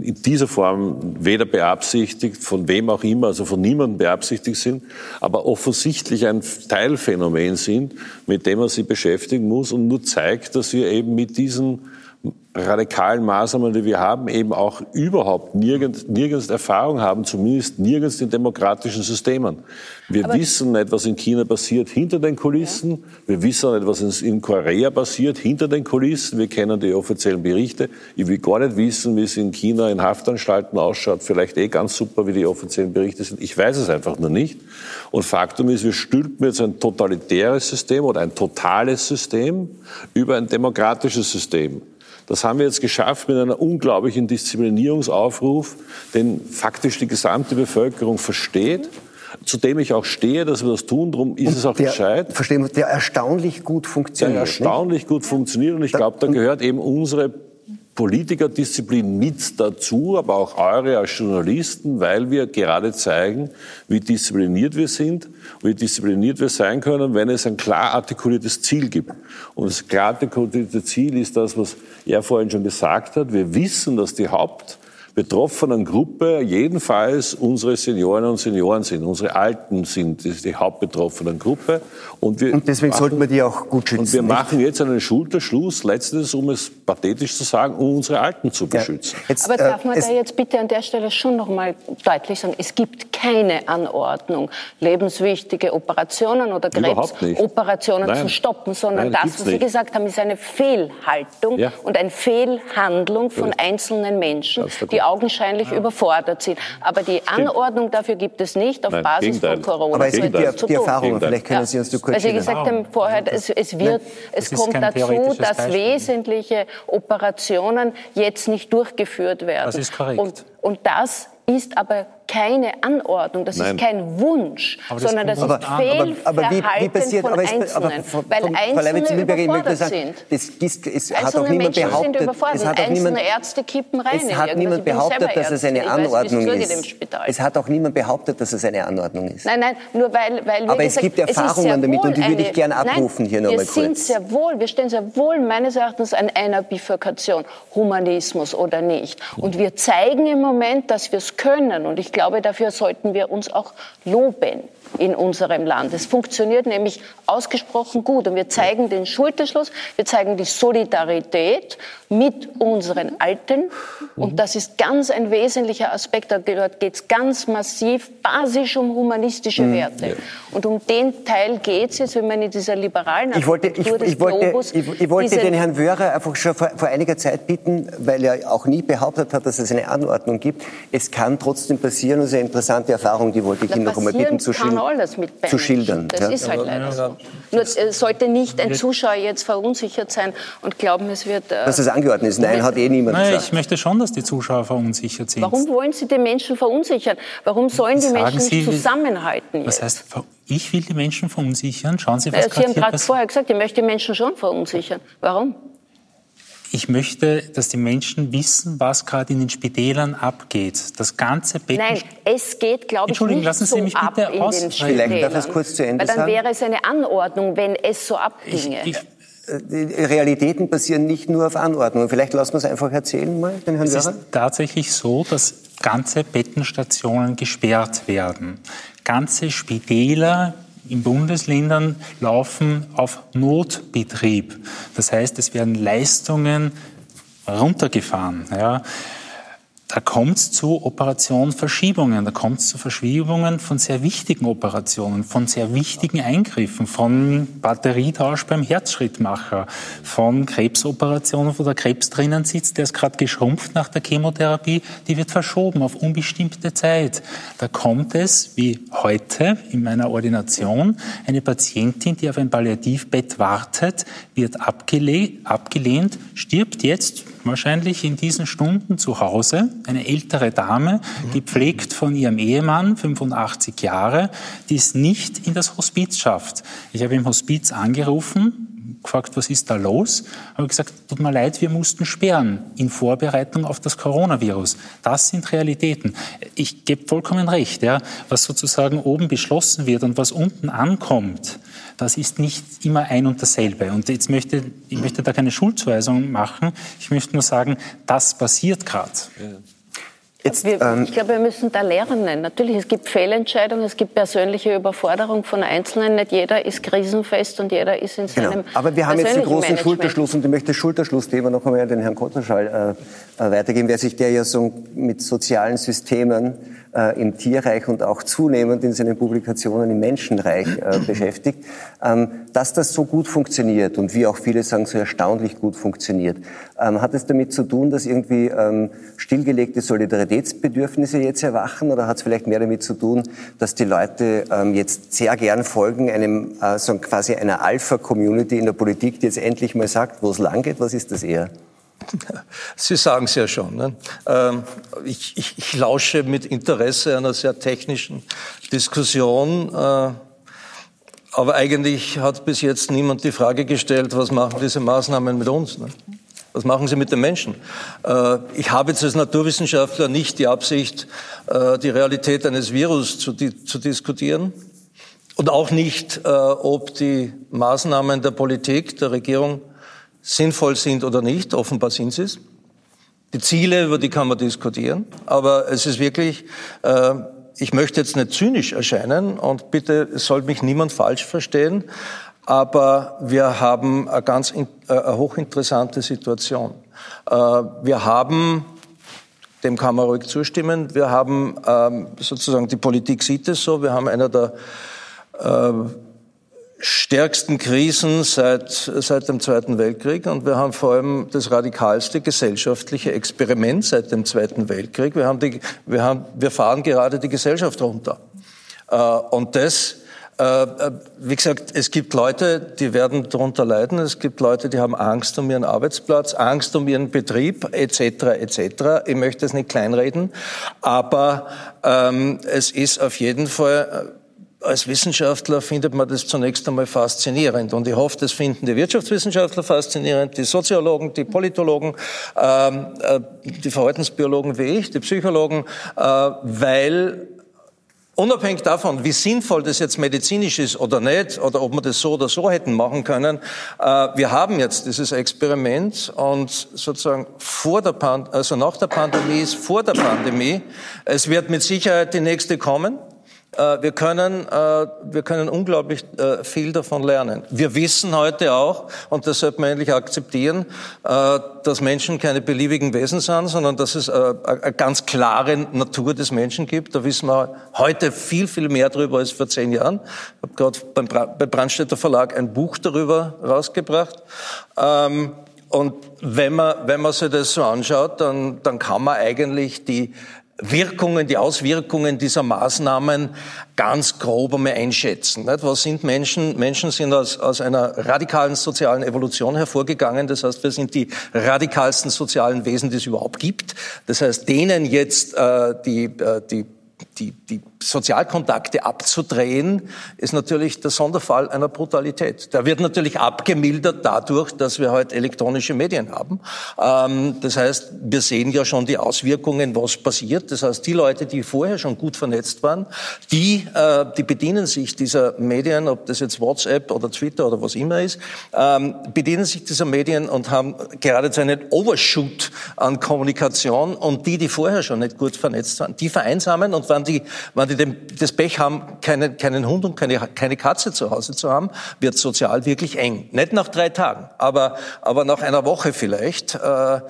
in dieser Form weder beabsichtigt, von wem auch immer, also von niemandem beabsichtigt sind, aber offensichtlich ein Teilphänomen sind, mit dem man sich beschäftigen muss und nur zeigt, dass wir eben mit diesen radikalen Maßnahmen, die wir haben, eben auch überhaupt nirgends, nirgends Erfahrung haben, zumindest nirgends in demokratischen Systemen. Wir Aber wissen nicht, was in China passiert hinter den Kulissen. Ja. Wir wissen nicht, was in Korea passiert hinter den Kulissen. Wir kennen die offiziellen Berichte. Ich will gar nicht wissen, wie es in China in Haftanstalten ausschaut. Vielleicht eh ganz super, wie die offiziellen Berichte sind. Ich weiß es einfach nur nicht. Und Faktum ist, wir stülpen jetzt ein totalitäres System oder ein totales System über ein demokratisches System. Das haben wir jetzt geschafft mit einem unglaublichen Disziplinierungsaufruf, den faktisch die gesamte Bevölkerung versteht zu dem ich auch stehe, dass wir das tun. Darum ist und es auch der, gescheit. Verstehen wir, der erstaunlich gut funktioniert. Der erstaunlich nicht? gut funktioniert. Und ich glaube, da gehört eben unsere Politikerdisziplin mit dazu, aber auch eure als Journalisten, weil wir gerade zeigen, wie diszipliniert wir sind wie diszipliniert wir sein können, wenn es ein klar artikuliertes Ziel gibt. Und das klar artikulierte Ziel ist das, was er vorhin schon gesagt hat. Wir wissen, dass die Haupt betroffenen Gruppe jedenfalls unsere Senioren und Senioren sind, unsere Alten sind, die hauptbetroffenen Gruppe. Und, wir und deswegen machen, sollten wir die auch gut schützen. Und wir nicht? machen jetzt einen Schulterschluss, letztens, um es pathetisch zu sagen, um unsere Alten zu beschützen. Ja. Jetzt, Aber darf man äh, da jetzt bitte an der Stelle schon noch mal deutlich sagen, es gibt keine Anordnung, lebenswichtige Operationen oder Krebsoperationen zu stoppen, sondern Nein, das, was Sie gesagt haben, ist eine Fehlhaltung ja. und eine Fehlhandlung von einzelnen Menschen, die augenscheinlich ja. überfordert sind. Aber die Anordnung dafür gibt es nicht auf Nein, Basis Gegenteil. von Corona. Aber es gibt die, die Erfahrungen, vielleicht können Sie uns da kurz Weil Sie gesagt haben vorher, es, es, wird, es kommt dazu, dass Beispiel. wesentliche Operationen jetzt nicht durchgeführt werden. Das ist korrekt. Und, und das ist aber keine Anordnung, das Nein. ist kein Wunsch, das sondern das ist aber, Fehlverhalten aber, aber wie, wie passiert, von aber es, Einzelnen, aber, weil von, Einzelne von überfordert sagen, sind. Das ist, es Einzelne hat auch niemand Menschen behauptet, sind überfordert es hat auch niemand, Ärzte kippen rein. Es hat niemand behauptet, dass es eine Anordnung ist. Es hat auch niemand behauptet, dass es eine Anordnung ist. Nein, nein, nur weil, weil aber es gibt Erfahrungen damit und die würde ich gerne abrufen hier nochmal kurz. Wir sind sehr wohl, wir stehen sehr wohl meines Erachtens an einer Bifurkation, Humanismus oder nicht. Und wir zeigen im Moment, dass wir es können und ich glaube, dafür sollten sollten wir uns auch loben in unserem Land. Es funktioniert nämlich ausgesprochen gut und wir zeigen den Schulterschluss, wir zeigen die Solidarität mit unseren Alten und das ist ganz ein wesentlicher Aspekt. Dort geht es ganz massiv, basisch um humanistische mhm. Werte. Und um den Teil geht es jetzt, wenn man in dieser liberalen ich wollte, ich, ich wollte, Globus, ich, ich wollte den Herrn Wörer einfach schon vor, vor einiger Zeit bitten, weil er auch nie behauptet hat, dass es eine Anordnung gibt. Es kann trotzdem passieren, und das ist eine interessante Erfahrung, die wollte ich Ihnen noch einmal bitten zu, schil zu schildern. Das ja. ist halt leider so. Nur es sollte nicht ein Zuschauer jetzt verunsichert sein und glauben, es wird... Äh, dass es angeordnet ist. Nein, hat eh niemand Nein, gesagt. Ich möchte schon, dass die Zuschauer verunsichert sind. Warum wollen Sie die Menschen verunsichern? Warum sollen die Menschen Sie, nicht zusammenhalten? Was heißt, ich will die Menschen verunsichern? Schauen Sie, was Sie haben gerade vorher gesagt, ich möchte die Menschen schon verunsichern. Warum? Ich möchte, dass die Menschen wissen, was gerade in den Spitälern abgeht. Das ganze Becken. Nein, es geht, glaube ich, nicht lassen Sie mich so bitte ab in den Spitälern. Vielleicht darf ich es kurz zu Ende Weil dann sagen. wäre es eine Anordnung, wenn es so abginge. Ich, ich, die Realitäten basieren nicht nur auf Anordnungen. Vielleicht lassen wir es einfach erzählen mal, den Herrn Es ist tatsächlich so, dass ganze Bettenstationen gesperrt werden. Ganze Spitäler in Bundesländern laufen auf Notbetrieb. Das heißt, es werden Leistungen runtergefahren. Ja. Da kommt es zu Operationenverschiebungen, da kommt es zu Verschiebungen von sehr wichtigen Operationen, von sehr wichtigen Eingriffen, von Batterietausch beim Herzschrittmacher, von Krebsoperationen, wo der Krebs drinnen sitzt, der ist gerade geschrumpft nach der Chemotherapie, die wird verschoben auf unbestimmte Zeit. Da kommt es, wie heute in meiner Ordination, eine Patientin, die auf ein Palliativbett wartet, wird abgelehnt, stirbt jetzt wahrscheinlich in diesen Stunden zu Hause, eine ältere Dame, gepflegt von ihrem Ehemann, 85 Jahre, die es nicht in das Hospiz schafft. Ich habe im Hospiz angerufen, gefragt, was ist da los? Habe gesagt, tut mir leid, wir mussten sperren in Vorbereitung auf das Coronavirus. Das sind Realitäten. Ich gebe vollkommen recht, ja, was sozusagen oben beschlossen wird und was unten ankommt das ist nicht immer ein und dasselbe. Und jetzt möchte ich möchte da keine Schuldzuweisung machen. Ich möchte nur sagen, das passiert gerade. Jetzt, wir, ähm, ich glaube, wir müssen da lernen. Natürlich, es gibt Fehlentscheidungen, es gibt persönliche Überforderung von Einzelnen. Nicht jeder ist krisenfest und jeder ist in genau. seinem genau. Aber wir haben jetzt den großen Management. Schulterschluss und ich möchte das Schulterschlussthema noch einmal an den Herrn Kotterschall äh, äh, weitergeben, wer sich der ja so mit sozialen Systemen äh, im Tierreich und auch zunehmend in seinen Publikationen im Menschenreich äh, beschäftigt, ähm, dass das so gut funktioniert und wie auch viele sagen, so erstaunlich gut funktioniert. Ähm, hat es damit zu tun, dass irgendwie ähm, stillgelegte Solidaritätsbedürfnisse jetzt erwachen oder hat es vielleicht mehr damit zu tun, dass die Leute ähm, jetzt sehr gern folgen einem äh, so quasi einer Alpha-Community in der Politik, die jetzt endlich mal sagt, wo es lang geht? Was ist das eher? Sie sagen es ja schon. Ne? Ähm, ich, ich, ich, lausche mit Interesse einer sehr technischen Diskussion. Äh, aber eigentlich hat bis jetzt niemand die Frage gestellt, was machen diese Maßnahmen mit uns? Ne? Was machen sie mit den Menschen? Äh, ich habe jetzt als Naturwissenschaftler nicht die Absicht, äh, die Realität eines Virus zu, zu diskutieren. Und auch nicht, ob die Maßnahmen der Politik, der Regierung sinnvoll sind oder nicht. Offenbar sind sie es. Die Ziele, über die kann man diskutieren. Aber es ist wirklich, äh, ich möchte jetzt nicht zynisch erscheinen und bitte soll mich niemand falsch verstehen. Aber wir haben eine ganz äh, eine hochinteressante Situation. Äh, wir haben dem kann man ruhig zustimmen. Wir haben ähm, sozusagen, die Politik sieht es so, wir haben einer der äh, stärksten Krisen seit, seit dem Zweiten Weltkrieg und wir haben vor allem das radikalste gesellschaftliche Experiment seit dem Zweiten Weltkrieg. Wir, haben die, wir, haben, wir fahren gerade die Gesellschaft runter. Äh, und das, äh, äh, wie gesagt, es gibt Leute, die werden darunter leiden. Es gibt Leute, die haben Angst um ihren Arbeitsplatz, Angst um ihren Betrieb, etc., etc. Ich möchte es nicht kleinreden, aber ähm, es ist auf jeden Fall als Wissenschaftler findet man das zunächst einmal faszinierend. Und ich hoffe, das finden die Wirtschaftswissenschaftler faszinierend, die Soziologen, die Politologen, ähm, äh, die Verhaltensbiologen wie ich, die Psychologen, äh, weil Unabhängig davon, wie sinnvoll das jetzt medizinisch ist oder nicht, oder ob wir das so oder so hätten machen können, äh, wir haben jetzt dieses Experiment und sozusagen vor der Pan also nach der Pandemie ist vor der Pandemie. Es wird mit Sicherheit die nächste kommen. Äh, wir können, äh, wir können unglaublich äh, viel davon lernen. Wir wissen heute auch, und das sollte man endlich akzeptieren, dass Menschen keine beliebigen Wesen sind, sondern dass es eine ganz klare Natur des Menschen gibt. Da wissen wir heute viel, viel mehr darüber als vor zehn Jahren. Ich habe gerade beim Brandstätter Verlag ein Buch darüber rausgebracht. Ähm, und wenn man, wenn man sich das so anschaut, dann, dann kann man eigentlich die Wirkungen, die Auswirkungen dieser Maßnahmen ganz grob einmal einschätzen. Was sind Menschen? Menschen sind aus, aus einer radikalen sozialen Evolution hervorgegangen. Das heißt, wir sind die radikalsten sozialen Wesen, die es überhaupt gibt. Das heißt, denen jetzt äh, die, äh, die die, die Sozialkontakte abzudrehen, ist natürlich der Sonderfall einer Brutalität. Der wird natürlich abgemildert dadurch, dass wir heute elektronische Medien haben. Ähm, das heißt, wir sehen ja schon die Auswirkungen, was passiert. Das heißt, die Leute, die vorher schon gut vernetzt waren, die, äh, die bedienen sich dieser Medien, ob das jetzt WhatsApp oder Twitter oder was immer ist, ähm, bedienen sich dieser Medien und haben geradezu einen Overshoot an Kommunikation und die, die vorher schon nicht gut vernetzt waren, die vereinsamen und wenn die, wenn die dem, das Pech haben, keinen, keinen Hund und keine, keine Katze zu Hause zu haben, wird sozial wirklich eng. Nicht nach drei Tagen, aber, aber nach einer Woche vielleicht. Äh, äh,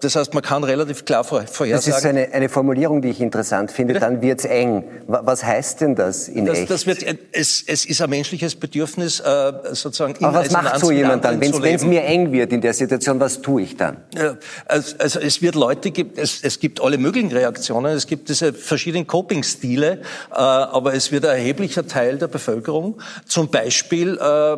das heißt, man kann relativ klar vorhersagen. Das ist eine, eine Formulierung, die ich interessant finde. Dann wird's eng. Was heißt denn das in das, echt? Das wird, es, es ist ein menschliches Bedürfnis, äh, sozusagen. Aber was macht so jemand dann, wenn es mir eng wird in der Situation? Was tue ich dann? Also es wird Leute gibt, es, es gibt alle möglichen Reaktionen. Es gibt diese verschiedenen Coping-Stile, äh, aber es wird ein erheblicher Teil der Bevölkerung zum Beispiel, äh,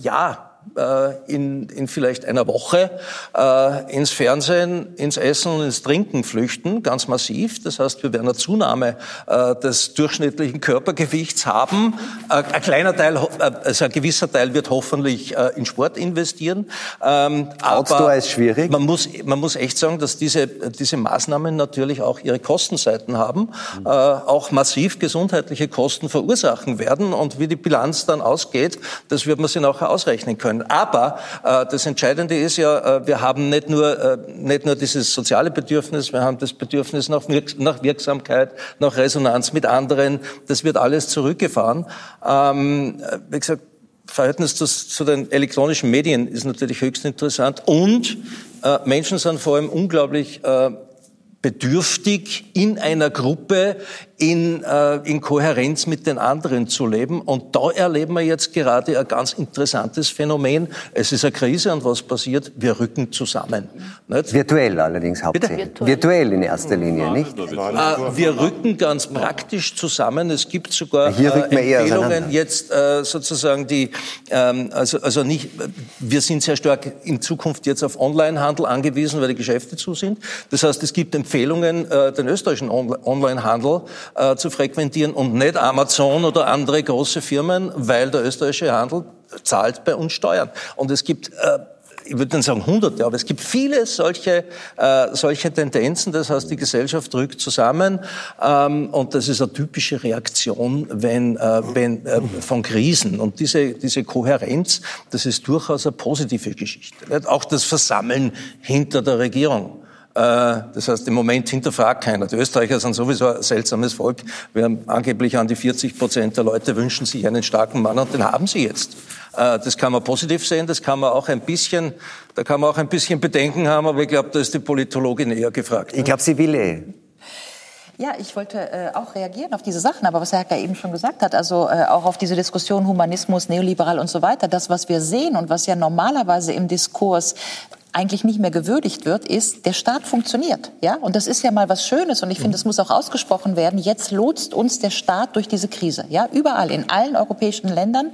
ja, äh, in, in vielleicht einer Woche äh, ins Fernsehen, ins Essen und ins Trinken flüchten, ganz massiv. Das heißt, wir werden eine Zunahme äh, des durchschnittlichen Körpergewichts haben. Äh, ein kleiner Teil, äh, also ein gewisser Teil wird hoffentlich äh, in Sport investieren. Ähm, Outdoor ist schwierig. Man muss, man muss echt sagen, dass diese, diese Maßnahmen natürlich auch ihre Kostenseiten haben, mhm. äh, auch massiv gesundheitliche Kosten verursachen werden. Und wie die Bilanz dann ausgeht, das wird man sich nachher ausrechnen können Aber äh, das Entscheidende ist ja, äh, wir haben nicht nur, äh, nicht nur dieses soziale Bedürfnis, wir haben das Bedürfnis nach, Wirk nach Wirksamkeit, nach Resonanz mit anderen. Das wird alles zurückgefahren. Ähm, wie gesagt, Verhältnis zu, zu, den elektronischen Medien ist natürlich höchst interessant und äh, Menschen sind vor allem unglaublich äh, bedürftig, in einer Gruppe in, äh, in Kohärenz mit den anderen zu leben. Und da erleben wir jetzt gerade ein ganz interessantes Phänomen. Es ist eine Krise und was passiert? Wir rücken zusammen. Nicht? Virtuell allerdings hauptsächlich. Virtuell. Virtuell in erster Linie, nicht? Äh, wir rücken ganz praktisch zusammen. Es gibt sogar äh, Empfehlungen jetzt äh, sozusagen die, ähm, also, also nicht, wir sind sehr stark in Zukunft jetzt auf Onlinehandel angewiesen, weil die Geschäfte zu sind. Das heißt, es gibt Empfehlungen, äh, den österreichischen Onlinehandel äh, zu frequentieren und nicht Amazon oder andere große Firmen, weil der österreichische Handel zahlt bei uns Steuern. Und es gibt äh, ich würde nicht sagen hunderte, aber es gibt viele solche, äh, solche Tendenzen. Das heißt, die Gesellschaft rückt zusammen ähm, und das ist eine typische Reaktion wenn, äh, wenn, äh, von Krisen. Und diese, diese Kohärenz, das ist durchaus eine positive Geschichte. Auch das Versammeln hinter der Regierung. Äh, das heißt, im Moment hinterfragt keiner. Die Österreicher sind sowieso ein seltsames Volk. Wir haben angeblich an die 40 Prozent der Leute wünschen sich einen starken Mann und den haben sie jetzt. Äh, das kann man positiv sehen, das kann man auch ein bisschen, da kann man auch ein bisschen Bedenken haben, aber ich glaube, da ist die Politologin eher gefragt. Ich glaube, sie will eh. Ja, ich wollte äh, auch reagieren auf diese Sachen, aber was Herr Hacker eben schon gesagt hat, also äh, auch auf diese Diskussion Humanismus, Neoliberal und so weiter, das, was wir sehen und was ja normalerweise im Diskurs eigentlich nicht mehr gewürdigt wird, ist, der Staat funktioniert. Ja? Und das ist ja mal was Schönes und ich finde, es muss auch ausgesprochen werden. Jetzt lotst uns der Staat durch diese Krise. Ja? Überall, in allen europäischen Ländern.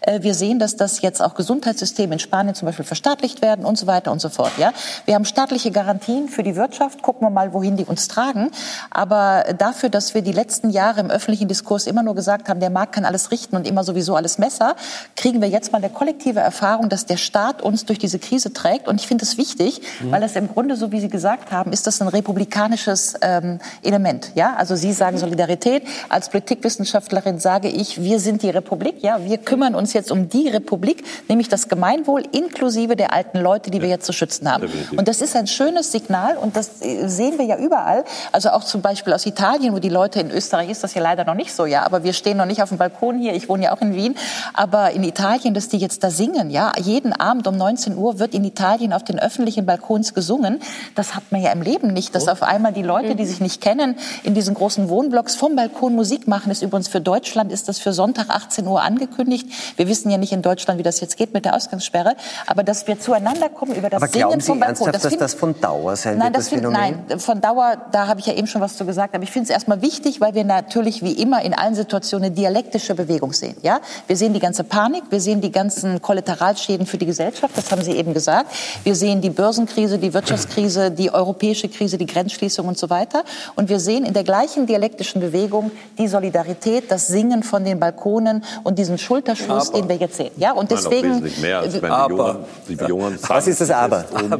Äh, wir sehen, dass das jetzt auch Gesundheitssysteme in Spanien zum Beispiel verstaatlicht werden und so weiter und so fort. Ja? Wir haben staatliche Garantien für die Wirtschaft. Gucken wir mal, wohin die uns tragen. Aber dafür, dass wir die letzten Jahre im öffentlichen Diskurs immer nur gesagt haben, der Markt kann alles richten und immer sowieso alles Messer, kriegen wir jetzt mal eine kollektive Erfahrung, dass der Staat uns durch diese Krise trägt. Und ich finde, finde es wichtig, mhm. weil es im Grunde, so wie Sie gesagt haben, ist das ein republikanisches ähm, Element. Ja, also Sie sagen Solidarität. Als Politikwissenschaftlerin sage ich, wir sind die Republik. Ja, wir kümmern uns jetzt um die Republik, nämlich das Gemeinwohl inklusive der alten Leute, die wir jetzt zu schützen haben. Und das ist ein schönes Signal und das äh, sehen wir ja überall. Also auch zum Beispiel aus Italien, wo die Leute in Österreich ist das ja leider noch nicht so, ja, aber wir stehen noch nicht auf dem Balkon hier. Ich wohne ja auch in Wien, aber in Italien, dass die jetzt da singen, ja, jeden Abend um 19 Uhr wird in Italien auf den öffentlichen Balkons gesungen. Das hat man ja im Leben nicht, dass oh. auf einmal die Leute, die sich nicht kennen, in diesen großen Wohnblocks vom Balkon Musik machen. Das ist übrigens für Deutschland ist das für Sonntag 18 Uhr angekündigt. Wir wissen ja nicht in Deutschland, wie das jetzt geht mit der Ausgangssperre, aber dass wir zueinander kommen über das aber Singen vom Balkon. Das dass das von Dauer sein nein, wird, das, das find, Nein, von Dauer, da habe ich ja eben schon was zu gesagt, aber ich finde es erstmal wichtig, weil wir natürlich wie immer in allen Situationen eine dialektische Bewegung sehen. Ja? Wir sehen die ganze Panik, wir sehen die ganzen Kollateralschäden für die Gesellschaft, das haben Sie eben gesagt. Wir sehen die Börsenkrise, die Wirtschaftskrise, die europäische Krise, die Grenzschließung und so weiter. Und wir sehen in der gleichen dialektischen Bewegung die Solidarität, das Singen von den Balkonen und diesen Schulterschluss, aber, den wir jetzt sehen. Ja, und deswegen. Mehr als meine, aber, die Jungen, die Jungen was ist das Aber? Um,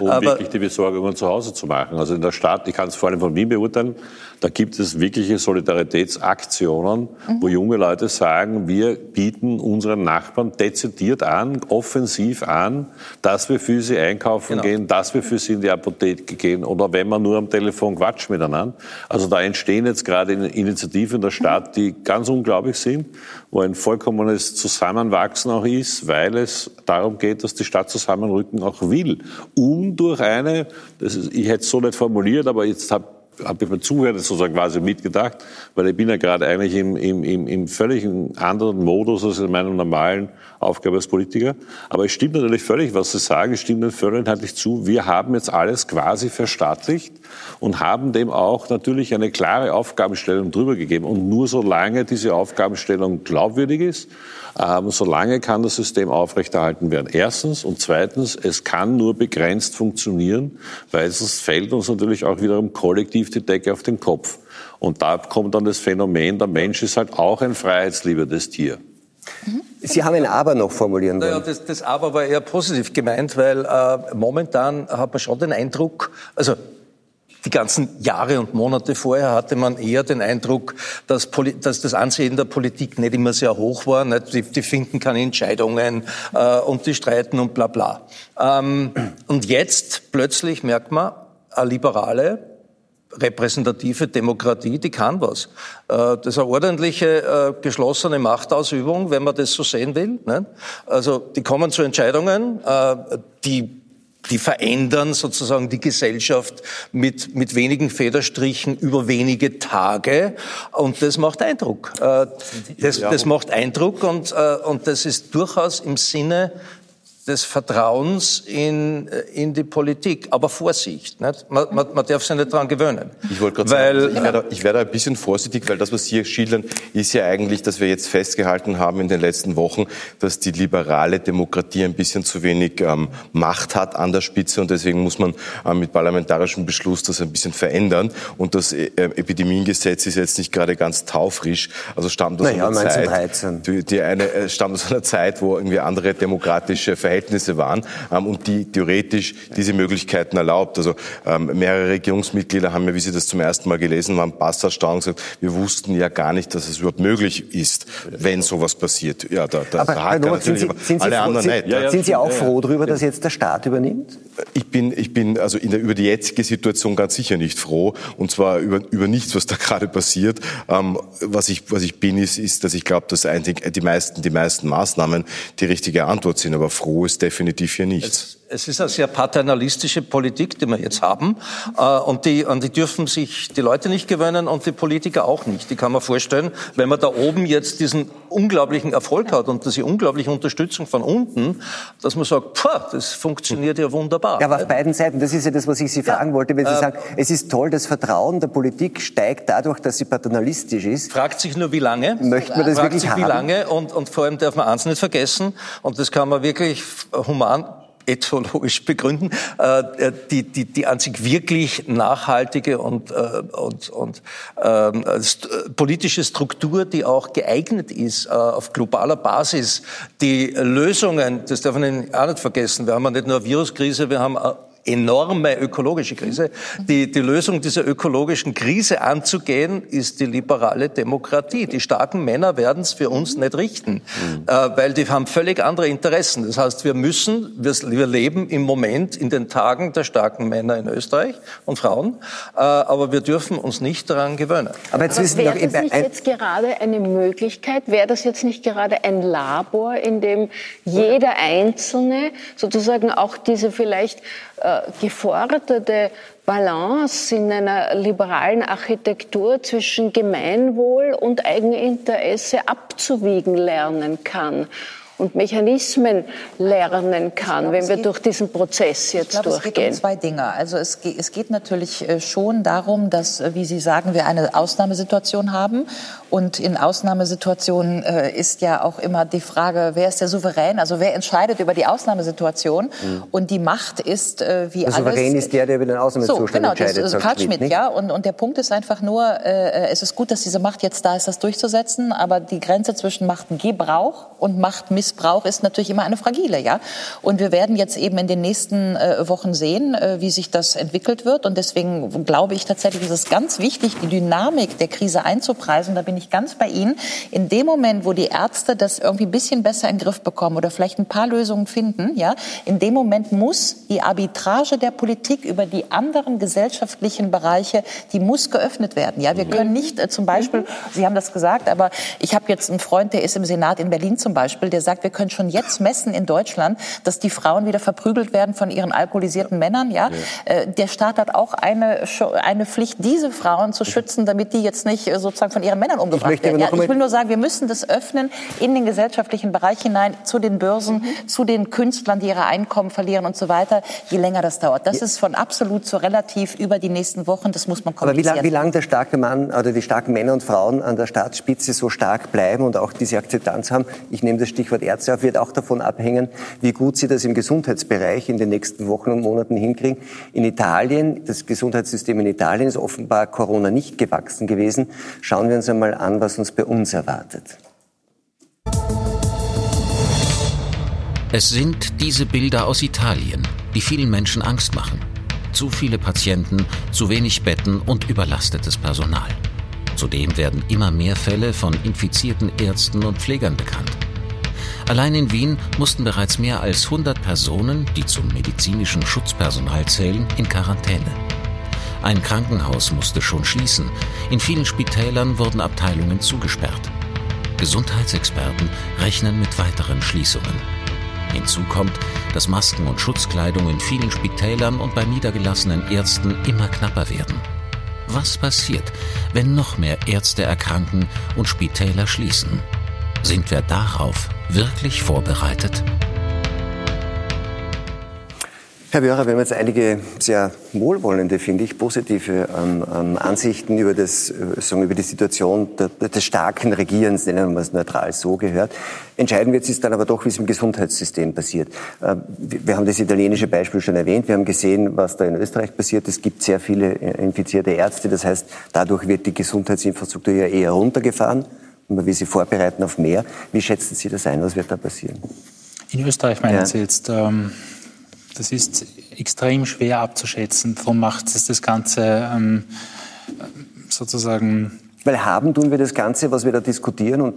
um aber, wirklich die Besorgungen zu Hause zu machen. Also in der Stadt, ich kann es vor allem von Wien beurteilen, da gibt es wirkliche Solidaritätsaktionen, mhm. wo junge Leute sagen, wir bieten unseren Nachbarn dezidiert an, offensiv an, dass wir für sie einkaufen genau. gehen, dass wir für sie in die Apotheke gehen oder wenn man nur am Telefon quatscht miteinander. Also da entstehen jetzt gerade Initiativen in der Stadt, die ganz unglaublich sind, wo ein vollkommenes Zusammenwachsen auch ist, weil es darum geht, dass die Stadt zusammenrücken auch will, um durch eine, das ist, ich hätte es so nicht formuliert, aber jetzt habe habe ich mir zuhören sozusagen quasi mitgedacht, weil ich bin ja gerade eigentlich im, im, im, im völlig anderen Modus als in meinem normalen Aufgabe als Politiker. Aber es stimmt natürlich völlig, was Sie sagen, es stimmt völlig inhaltlich zu. Wir haben jetzt alles quasi verstaatlicht und haben dem auch natürlich eine klare Aufgabenstellung drüber gegeben. Und nur solange diese Aufgabenstellung glaubwürdig ist, ähm, solange kann das System aufrechterhalten werden. Erstens. Und zweitens, es kann nur begrenzt funktionieren, weil es fällt uns natürlich auch wiederum kollektiv die Decke auf den Kopf. Und da kommt dann das Phänomen, der Mensch ist halt auch ein freiheitsliebendes Tier. Sie haben ein Aber noch formulieren wollen. Naja, das, das Aber war eher positiv gemeint, weil äh, momentan hat man schon den Eindruck, also die ganzen Jahre und Monate vorher hatte man eher den Eindruck, dass, dass das Ansehen der Politik nicht immer sehr hoch war. Nicht? Die, die finden keine Entscheidungen äh, und die streiten und bla bla. Ähm, und jetzt plötzlich merkt man, eine liberale, repräsentative Demokratie, die kann was. Äh, das ist eine ordentliche, äh, geschlossene Machtausübung, wenn man das so sehen will. Also die kommen zu Entscheidungen, äh, die die verändern sozusagen die Gesellschaft mit, mit wenigen Federstrichen über wenige Tage. Und das macht Eindruck. Das, das macht Eindruck und, und das ist durchaus im Sinne des Vertrauens in, äh, in die Politik. Aber Vorsicht, nicht? Man, man, man darf sich nicht daran gewöhnen. Ich wollte gerade sagen, ich werde, ich werde ein bisschen vorsichtig, weil das, was Sie hier schildern, ist ja eigentlich, dass wir jetzt festgehalten haben in den letzten Wochen, dass die liberale Demokratie ein bisschen zu wenig ähm, Macht hat an der Spitze und deswegen muss man ähm, mit parlamentarischem Beschluss das ein bisschen verändern. Und das äh, Epidemiengesetz ist jetzt nicht gerade ganz taufrisch, also stammt aus naja, einer Zeit, die, die eine, äh, stammt aus einer Zeit, wo irgendwie andere demokratische Verhältnisse Verhältnisse waren ähm, und die theoretisch diese Möglichkeiten erlaubt. Also ähm, mehrere Regierungsmitglieder haben ja, wie Sie das zum ersten Mal gelesen haben, Pass erstaunt gesagt, wir wussten ja gar nicht, dass es überhaupt möglich ist, wenn sowas passiert. Ja, da, da, aber, da Norbert, sind Sie, sind alle froh, anderen sind, nicht. Ja, sind Sie auch froh darüber, dass jetzt der Staat übernimmt? Ich bin, ich bin also in der, über die jetzige Situation ganz sicher nicht froh und zwar über, über nichts, was da gerade passiert. Ähm, was ich, was ich bin, ist, ist, dass ich glaube, dass eigentlich die meisten, die meisten Maßnahmen die richtige Antwort sind. Aber froh ist definitiv hier nichts. Es ist eine sehr paternalistische Politik, die wir jetzt haben. Äh, und die, und die dürfen sich die Leute nicht gewöhnen und die Politiker auch nicht. Die kann man vorstellen, wenn man da oben jetzt diesen unglaublichen Erfolg hat und diese unglaubliche Unterstützung von unten, dass man sagt, Pah, das funktioniert ja wunderbar. Ja, aber auf beiden Seiten, das ist ja das, was ich Sie fragen ja, wollte, wenn Sie äh, sagen, es ist toll, das Vertrauen der Politik steigt dadurch, dass sie paternalistisch ist. Fragt sich nur, wie lange? Möchte man das fragt wirklich sich, haben? wie lange? Und, und vor allem darf man eins nicht vergessen, und das kann man wirklich human ethologisch begründen, äh, die, die, die an sich wirklich nachhaltige und, äh, und, und ähm, politische Struktur, die auch geeignet ist, äh, auf globaler Basis die Lösungen, das darf man auch nicht vergessen, wir haben ja nicht nur eine Viruskrise, wir haben enorme ökologische Krise. Die, die Lösung dieser ökologischen Krise anzugehen, ist die liberale Demokratie. Die starken Männer werden es für uns nicht richten, mhm. äh, weil die haben völlig andere Interessen. Das heißt, wir müssen, wir, wir, leben im Moment in den Tagen der starken Männer in Österreich und Frauen, äh, aber wir dürfen uns nicht daran gewöhnen. Aber jetzt wissen wäre das nicht jetzt gerade eine Möglichkeit? Wäre das jetzt nicht gerade ein Labor, in dem jeder Einzelne sozusagen auch diese vielleicht geforderte Balance in einer liberalen Architektur zwischen Gemeinwohl und Eigeninteresse abzuwiegen lernen kann und Mechanismen lernen kann, glaube, wenn wir geht, durch diesen Prozess jetzt ich glaube, durchgehen. Es geht um zwei Dinge. Also es geht, es geht natürlich äh, schon darum, dass, äh, wie Sie sagen, wir eine Ausnahmesituation haben. Und in Ausnahmesituationen äh, ist ja auch immer die Frage, wer ist der Souverän? Also wer entscheidet über die Ausnahmesituation? Mhm. Und die Macht ist, wie der alles... Der Souverän ist der, der über den Ausnahmezustand so, genau, entscheidet. Das ist Karl Schmidt, ja. Und, und der Punkt ist einfach nur, äh, es ist gut, dass diese Macht jetzt da ist, das durchzusetzen. Aber die Grenze zwischen Machtgebrauch und Machtmissbrauch Missbrauch ist natürlich immer eine fragile, ja. Und wir werden jetzt eben in den nächsten äh, Wochen sehen, äh, wie sich das entwickelt wird. Und deswegen glaube ich tatsächlich, ist es ganz wichtig, die Dynamik der Krise einzupreisen. Da bin ich ganz bei Ihnen. In dem Moment, wo die Ärzte das irgendwie ein bisschen besser in den Griff bekommen oder vielleicht ein paar Lösungen finden, ja, in dem Moment muss die Arbitrage der Politik über die anderen gesellschaftlichen Bereiche, die muss geöffnet werden. Ja, wir können nicht äh, zum Beispiel, Sie haben das gesagt, aber ich habe jetzt einen Freund, der ist im Senat in Berlin zum Beispiel, der sagt, sagt, wir können schon jetzt messen in Deutschland, dass die Frauen wieder verprügelt werden von ihren alkoholisierten Männern. Ja? ja. Äh, der Staat hat auch eine, eine Pflicht, diese Frauen zu schützen, damit die jetzt nicht äh, sozusagen von ihren Männern umgebracht werden. Ja, ich will nur sagen, wir müssen das öffnen in den gesellschaftlichen Bereich hinein, zu den Börsen, mhm. zu den Künstlern, die ihre Einkommen verlieren und so weiter, je länger das dauert. Das ist von absolut zu relativ über die nächsten Wochen, das muss man kommunizieren. Aber wie lange lang der starke Mann oder die starken Männer und Frauen an der Staatsspitze so stark bleiben und auch diese Akzeptanz haben, ich nehme das Stichwort Ärzte auf, wird auch davon abhängen, wie gut Sie das im Gesundheitsbereich in den nächsten Wochen und Monaten hinkriegen. In Italien, das Gesundheitssystem in Italien ist offenbar Corona nicht gewachsen gewesen. Schauen wir uns einmal an, was uns bei uns erwartet. Es sind diese Bilder aus Italien, die vielen Menschen Angst machen. Zu viele Patienten, zu wenig Betten und überlastetes Personal. Zudem werden immer mehr Fälle von infizierten Ärzten und Pflegern bekannt. Allein in Wien mussten bereits mehr als 100 Personen, die zum medizinischen Schutzpersonal zählen, in Quarantäne. Ein Krankenhaus musste schon schließen. In vielen Spitälern wurden Abteilungen zugesperrt. Gesundheitsexperten rechnen mit weiteren Schließungen. Hinzu kommt, dass Masken und Schutzkleidung in vielen Spitälern und bei niedergelassenen Ärzten immer knapper werden. Was passiert, wenn noch mehr Ärzte erkranken und Spitäler schließen? Sind wir darauf wirklich vorbereitet? Herr Wörer, wir haben jetzt einige sehr wohlwollende, finde ich, positive ähm, ähm, Ansichten über, das, äh, sagen, über die Situation des starken Regierens, nennen wir es neutral so gehört. Entscheidend wird es dann aber doch, wie es im Gesundheitssystem passiert. Äh, wir haben das italienische Beispiel schon erwähnt. Wir haben gesehen, was da in Österreich passiert. Es gibt sehr viele äh, infizierte Ärzte. Das heißt, dadurch wird die Gesundheitsinfrastruktur ja eher runtergefahren. Man will sie vorbereiten auf mehr. Wie schätzen Sie das ein? Was wird da passieren? In Österreich meinen ja. Sie jetzt... Ähm das ist extrem schwer abzuschätzen. Darum macht es das Ganze ähm, sozusagen. Weil haben tun wir das Ganze, was wir da diskutieren und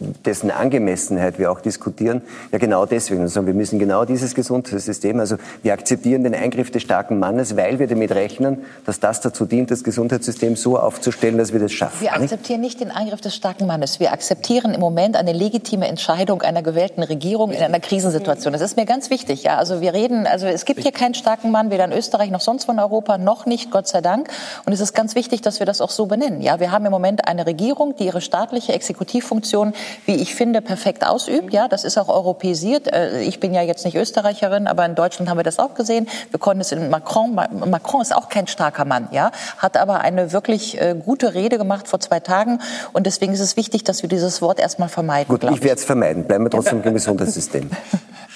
dessen Angemessenheit wir auch diskutieren, ja genau deswegen. Also wir müssen genau dieses Gesundheitssystem, also wir akzeptieren den Eingriff des starken Mannes, weil wir damit rechnen, dass das dazu dient, das Gesundheitssystem so aufzustellen, dass wir das schaffen. Wir akzeptieren nicht den Eingriff des starken Mannes. Wir akzeptieren im Moment eine legitime Entscheidung einer gewählten Regierung in einer Krisensituation. Das ist mir ganz wichtig. Ja, also wir reden, also es gibt hier keinen starken Mann, weder in Österreich noch sonst von Europa, noch nicht, Gott sei Dank. Und es ist ganz wichtig, dass wir das auch so benennen. Ja, wir haben im Moment eine Regierung, die ihre staatliche Exekutivfunktion wie ich finde, perfekt ausübt. Ja, das ist auch europäisiert. Äh, ich bin ja jetzt nicht Österreicherin, aber in Deutschland haben wir das auch gesehen. Wir konnten es in Macron. Macron ist auch kein starker Mann, ja, hat aber eine wirklich äh, gute Rede gemacht vor zwei Tagen. Und deswegen ist es wichtig, dass wir dieses Wort erstmal vermeiden. Gut, ich werde es vermeiden. Bleiben wir trotzdem im Gesundheitssystem.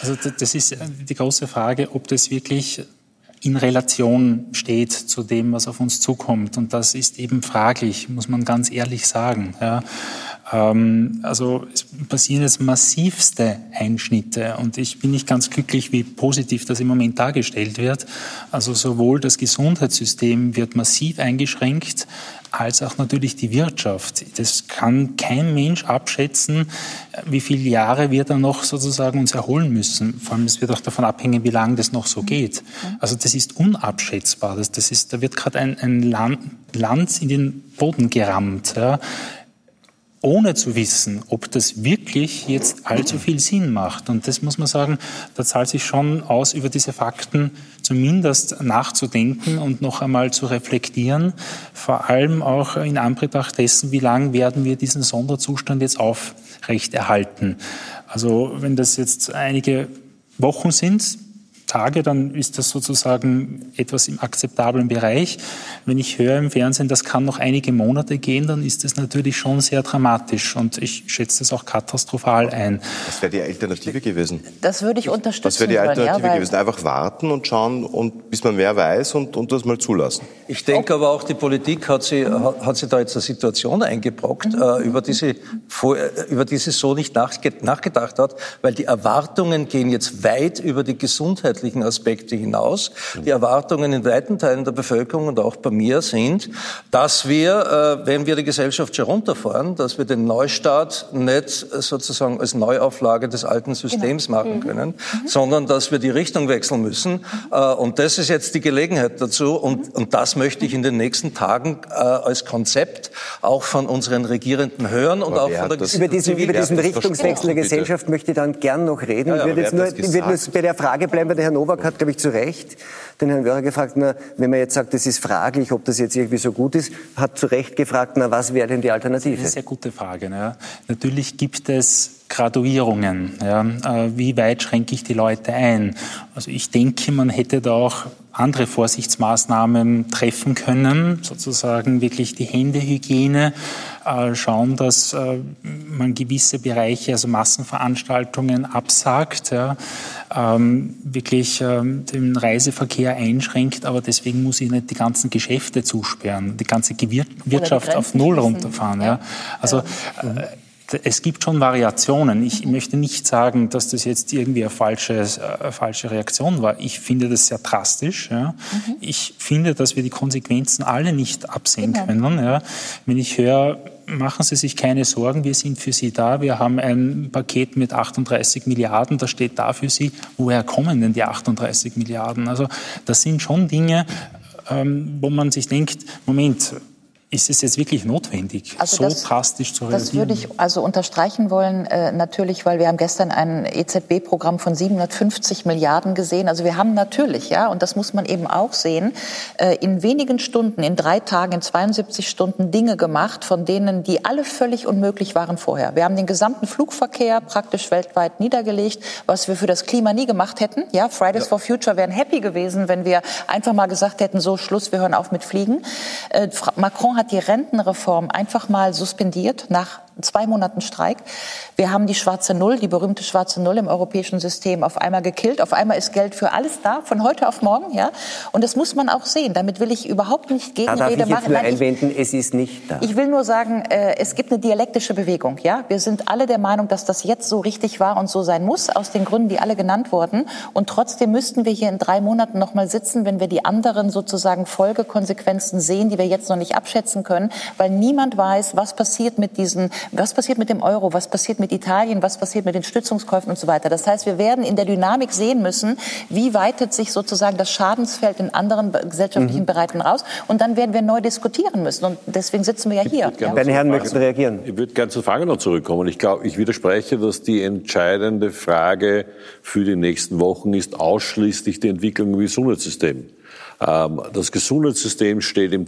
Also das ist die große Frage, ob das wirklich in Relation steht zu dem, was auf uns zukommt. Und das ist eben fraglich, muss man ganz ehrlich sagen. Ja. Ähm, also es passieren jetzt massivste Einschnitte und ich bin nicht ganz glücklich, wie positiv das im Moment dargestellt wird. Also sowohl das Gesundheitssystem wird massiv eingeschränkt, als auch natürlich die Wirtschaft. Das kann kein Mensch abschätzen, wie viele Jahre wir dann noch sozusagen uns erholen müssen. Vor allem, es wird auch davon abhängen, wie lange das noch so geht. Also das ist unabschätzbar. Das, das ist, da wird gerade ein, ein Land, Land in den Boden gerammt. Ja ohne zu wissen, ob das wirklich jetzt allzu viel Sinn macht. Und das muss man sagen, da zahlt sich schon aus, über diese Fakten zumindest nachzudenken und noch einmal zu reflektieren, vor allem auch in Anbetracht dessen, wie lange werden wir diesen Sonderzustand jetzt aufrechterhalten. Also wenn das jetzt einige Wochen sind, Tage, dann ist das sozusagen etwas im akzeptablen Bereich. Wenn ich höre im Fernsehen, das kann noch einige Monate gehen, dann ist das natürlich schon sehr dramatisch und ich schätze das auch katastrophal ein. Was wäre die Alternative gewesen? Das würde ich unterstützen. Was wäre die Alternative wollen, ja, gewesen? Einfach warten und schauen, und bis man mehr weiß und, und das mal zulassen. Ich denke aber auch, die Politik hat sie, hat sie da jetzt eine Situation eingebrockt, mhm. äh, über, die sie, über die sie so nicht nachgedacht hat, weil die Erwartungen gehen jetzt weit über die Gesundheit gesundheitlichen Aspekte hinaus. Die Erwartungen in weiten Teilen der Bevölkerung und auch bei mir sind, dass wir, äh, wenn wir die Gesellschaft schon runterfahren, dass wir den Neustart nicht sozusagen als Neuauflage des alten Systems genau. machen mhm. können, mhm. sondern dass wir die Richtung wechseln müssen. Mhm. Äh, und das ist jetzt die Gelegenheit dazu. Und, und das möchte ich in den nächsten Tagen äh, als Konzept auch von unseren Regierenden hören und auch von der über diesen, über diesen Richtungswechsel der Gesellschaft möchte ich dann gern noch reden. Ja, ja, ich würde jetzt nur, ich würde nur bei der Frage bleiben, bei der Herr Nowak hat, glaube ich, zu Recht den Herrn Wörer gefragt, na, wenn man jetzt sagt, es ist fraglich, ob das jetzt irgendwie so gut ist, hat zu Recht gefragt, na, was wäre denn die Alternative? Das ist eine sehr gute Frage. Ne? Natürlich gibt es Graduierungen. Ja? Äh, wie weit schränke ich die Leute ein? Also ich denke, man hätte da auch andere Vorsichtsmaßnahmen treffen können, sozusagen wirklich die Händehygiene, äh, schauen, dass äh, man gewisse Bereiche, also Massenveranstaltungen absagt, ja, ähm, wirklich ähm, den Reiseverkehr einschränkt, aber deswegen muss ich nicht die ganzen Geschäfte zusperren, die ganze Wirtschaft die auf Null runterfahren. Ja. Also äh, es gibt schon Variationen. Ich möchte nicht sagen, dass das jetzt irgendwie eine falsche, äh, eine falsche Reaktion war. Ich finde das sehr drastisch. Ja. Mhm. Ich finde, dass wir die Konsequenzen alle nicht absehen genau. können. Ja. Wenn ich höre, machen Sie sich keine Sorgen, wir sind für Sie da. Wir haben ein Paket mit 38 Milliarden, das steht da für Sie. Woher kommen denn die 38 Milliarden? Also das sind schon Dinge, ähm, wo man sich denkt, Moment, ist es jetzt wirklich notwendig, also so das, drastisch zu reagieren? Das würde ich also unterstreichen wollen, äh, natürlich, weil wir haben gestern ein EZB-Programm von 750 Milliarden gesehen. Also wir haben natürlich, ja, und das muss man eben auch sehen, äh, in wenigen Stunden, in drei Tagen, in 72 Stunden Dinge gemacht, von denen die alle völlig unmöglich waren vorher. Wir haben den gesamten Flugverkehr praktisch weltweit niedergelegt, was wir für das Klima nie gemacht hätten. Ja, Fridays ja. for Future wären happy gewesen, wenn wir einfach mal gesagt hätten, so Schluss, wir hören auf mit Fliegen. Äh, Macron hat die Rentenreform einfach mal suspendiert nach zwei Monaten Streik. Wir haben die schwarze Null, die berühmte schwarze Null im europäischen System auf einmal gekillt. Auf einmal ist Geld für alles da, von heute auf morgen. Ja? Und das muss man auch sehen. Damit will ich überhaupt nicht Gegenrede da darf ich machen. Jetzt nur einwenden, es ist nicht da. Ich will nur sagen, äh, es gibt eine dialektische Bewegung. Ja? Wir sind alle der Meinung, dass das jetzt so richtig war und so sein muss, aus den Gründen, die alle genannt wurden. Und trotzdem müssten wir hier in drei Monaten noch mal sitzen, wenn wir die anderen sozusagen Folgekonsequenzen sehen, die wir jetzt noch nicht abschätzen können, weil niemand weiß, was passiert mit diesen was passiert mit dem Euro? Was passiert mit Italien? Was passiert mit den Stützungskäufen und so weiter? Das heißt, wir werden in der Dynamik sehen müssen, wie weitet sich sozusagen das Schadensfeld in anderen gesellschaftlichen mhm. Bereichen raus? Und dann werden wir neu diskutieren müssen. Und deswegen sitzen wir ja hier. Ja. Meine Herren möchten reagieren. Ich würde gerne zur Frage noch zurückkommen. Ich glaube, ich widerspreche, dass die entscheidende Frage für die nächsten Wochen ist ausschließlich die Entwicklung im Gesundheitssystem. Ähm, das Gesundheitssystem steht im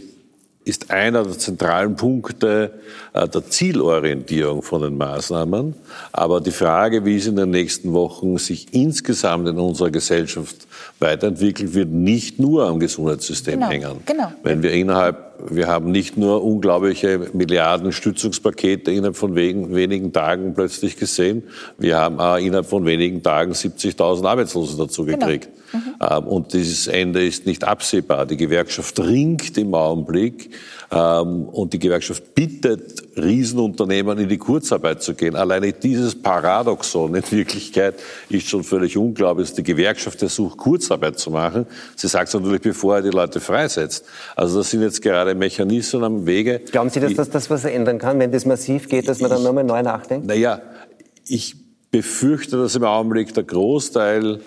ist einer der zentralen Punkte äh, der Zielorientierung von den Maßnahmen. Aber die Frage, wie es in den nächsten Wochen sich insgesamt in unserer Gesellschaft weiterentwickelt, wird nicht nur am Gesundheitssystem genau, hängen. Genau. Wenn wir innerhalb, wir haben nicht nur unglaubliche Milliarden Stützungspakete innerhalb von wenigen Tagen plötzlich gesehen, wir haben auch innerhalb von wenigen Tagen 70.000 Arbeitslose dazu genau. gekriegt. Genau. Mhm. Und dieses Ende ist nicht absehbar. Die Gewerkschaft ringt im Augenblick ähm, und die Gewerkschaft bittet Riesenunternehmen in die Kurzarbeit zu gehen. Alleine dieses Paradoxon in Wirklichkeit ist schon völlig unglaublich, dass die Gewerkschaft versucht, Kurzarbeit zu machen. Sie sagt es natürlich, bevor er die Leute freisetzt. Also das sind jetzt gerade Mechanismen am Wege. Glauben Sie, dass das das was er ändern kann, wenn das massiv geht, dass man dann nochmal neu nachdenkt? Naja, ich befürchte, dass im Augenblick der Großteil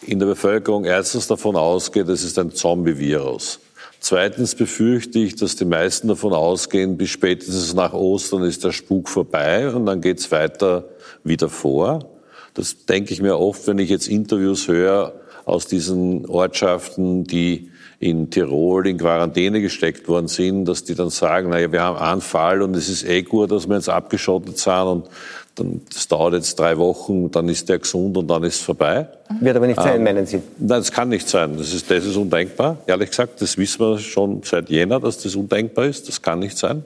in der Bevölkerung erstens davon ausgeht, es ist ein Zombie-Virus. Zweitens befürchte ich, dass die meisten davon ausgehen, bis spätestens nach Ostern ist der Spuk vorbei und dann geht's weiter wie davor. Das denke ich mir oft, wenn ich jetzt Interviews höre aus diesen Ortschaften, die in Tirol in Quarantäne gesteckt worden sind, dass die dann sagen, naja, wir haben einen Fall und es ist eh gut, dass wir jetzt abgeschottet sind und dann, das dauert jetzt drei Wochen, dann ist der gesund und dann ist es vorbei. Wird aber nicht sein, ähm, meinen Sie? Nein, das kann nicht sein. Das ist, das ist undenkbar. Ehrlich gesagt, das wissen wir schon seit Jänner, dass das undenkbar ist. Das kann nicht sein.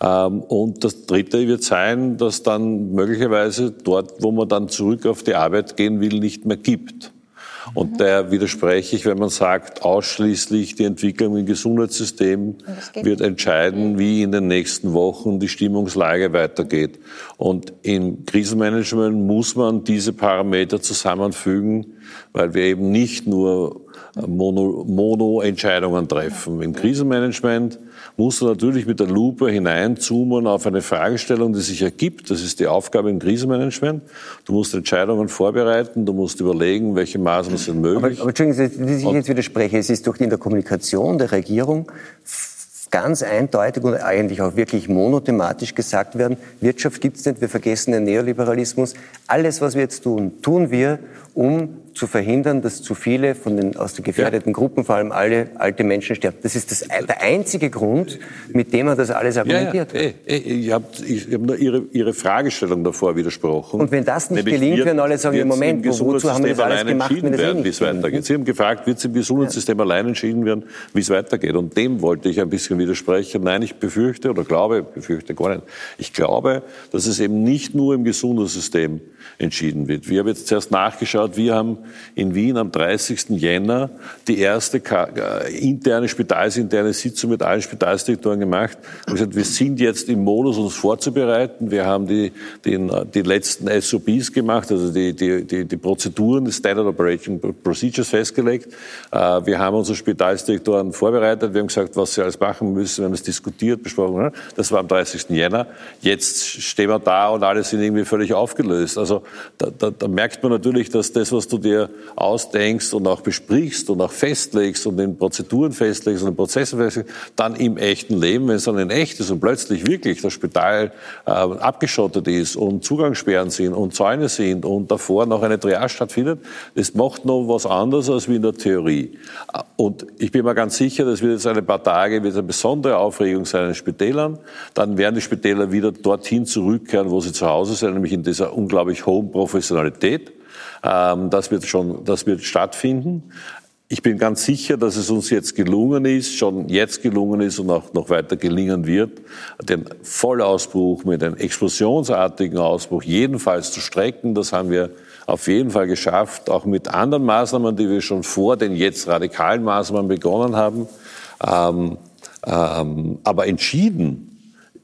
Ähm, und das Dritte wird sein, dass dann möglicherweise dort, wo man dann zurück auf die Arbeit gehen will, nicht mehr gibt. Und der widerspreche ich, wenn man sagt, ausschließlich die Entwicklung im Gesundheitssystem wird entscheiden, wie in den nächsten Wochen die Stimmungslage weitergeht. Und im Krisenmanagement muss man diese Parameter zusammenfügen, weil wir eben nicht nur Mono-Entscheidungen Mono treffen. Im Krisenmanagement musst du natürlich mit der Lupe hineinzoomen auf eine Fragestellung, die sich ergibt. Das ist die Aufgabe im Krisenmanagement. Du musst Entscheidungen vorbereiten, du musst überlegen, welche Maßnahmen sind möglich. Aber, aber Entschuldigen Sie, dass ich jetzt widerspreche. Es ist doch in der Kommunikation der Regierung ganz eindeutig und eigentlich auch wirklich monothematisch gesagt werden, Wirtschaft gibt es nicht, wir vergessen den Neoliberalismus. Alles, was wir jetzt tun, tun wir, um zu verhindern, dass zu viele von den aus den gefährdeten ja. Gruppen, vor allem alle alte Menschen sterben. Das ist das, der einzige Grund, mit dem man das alles argumentiert. Ja, ja. Ey, ey, ich habe hab nur Ihre, Ihre Fragestellung davor widersprochen. Und wenn das nicht Nämlich gelingt, werden alle sagen, im Moment, wozu haben wir das alles gemacht, wenn das werden, wie es weitergeht. Sie haben gefragt, wird es im Gesundheitssystem allein entschieden werden, wie es weitergeht. Und dem wollte ich ein bisschen widersprechen. Nein, ich befürchte oder glaube, befürchte gar nicht. Ich glaube, dass es eben nicht nur im Gesundheitssystem entschieden wird. Wir haben jetzt zuerst nachgeschaut, wir haben in Wien am 30. Jänner die erste äh, interne, spitalsinterne Sitzung mit allen Spitalsdirektoren gemacht. Wir gesagt, wir sind jetzt im Modus, uns vorzubereiten. Wir haben die, die, die letzten SOPs gemacht, also die, die, die, die Prozeduren, die Standard Operating Procedures festgelegt. Äh, wir haben unsere Spitalsdirektoren vorbereitet. Wir haben gesagt, was sie alles machen müssen. Wir haben es diskutiert, besprochen. Das war am 30. Jänner. Jetzt stehen wir da und alle sind irgendwie völlig aufgelöst. Also da, da, da merkt man natürlich, dass das, was du dir ausdenkst und auch besprichst und auch festlegst und in Prozeduren festlegst und in Prozessen festlegst, dann im echten Leben, wenn es dann in echt ist und plötzlich wirklich das Spital äh, abgeschottet ist und Zugangssperren sind und Zäune sind und davor noch eine Triage stattfindet, das macht noch was anderes als wie in der Theorie. Und ich bin mir ganz sicher, das wird jetzt eine paar Tage wird eine besondere Aufregung sein in den Spitälern. Dann werden die Spitäler wieder dorthin zurückkehren, wo sie zu Hause sind, nämlich in dieser unglaublich hohen Professionalität. Ähm, das wird schon, das wird stattfinden. Ich bin ganz sicher, dass es uns jetzt gelungen ist, schon jetzt gelungen ist und auch noch weiter gelingen wird, den Vollausbruch mit einem explosionsartigen Ausbruch jedenfalls zu strecken. Das haben wir auf jeden Fall geschafft, auch mit anderen Maßnahmen, die wir schon vor den jetzt radikalen Maßnahmen begonnen haben. Ähm, ähm, aber entschieden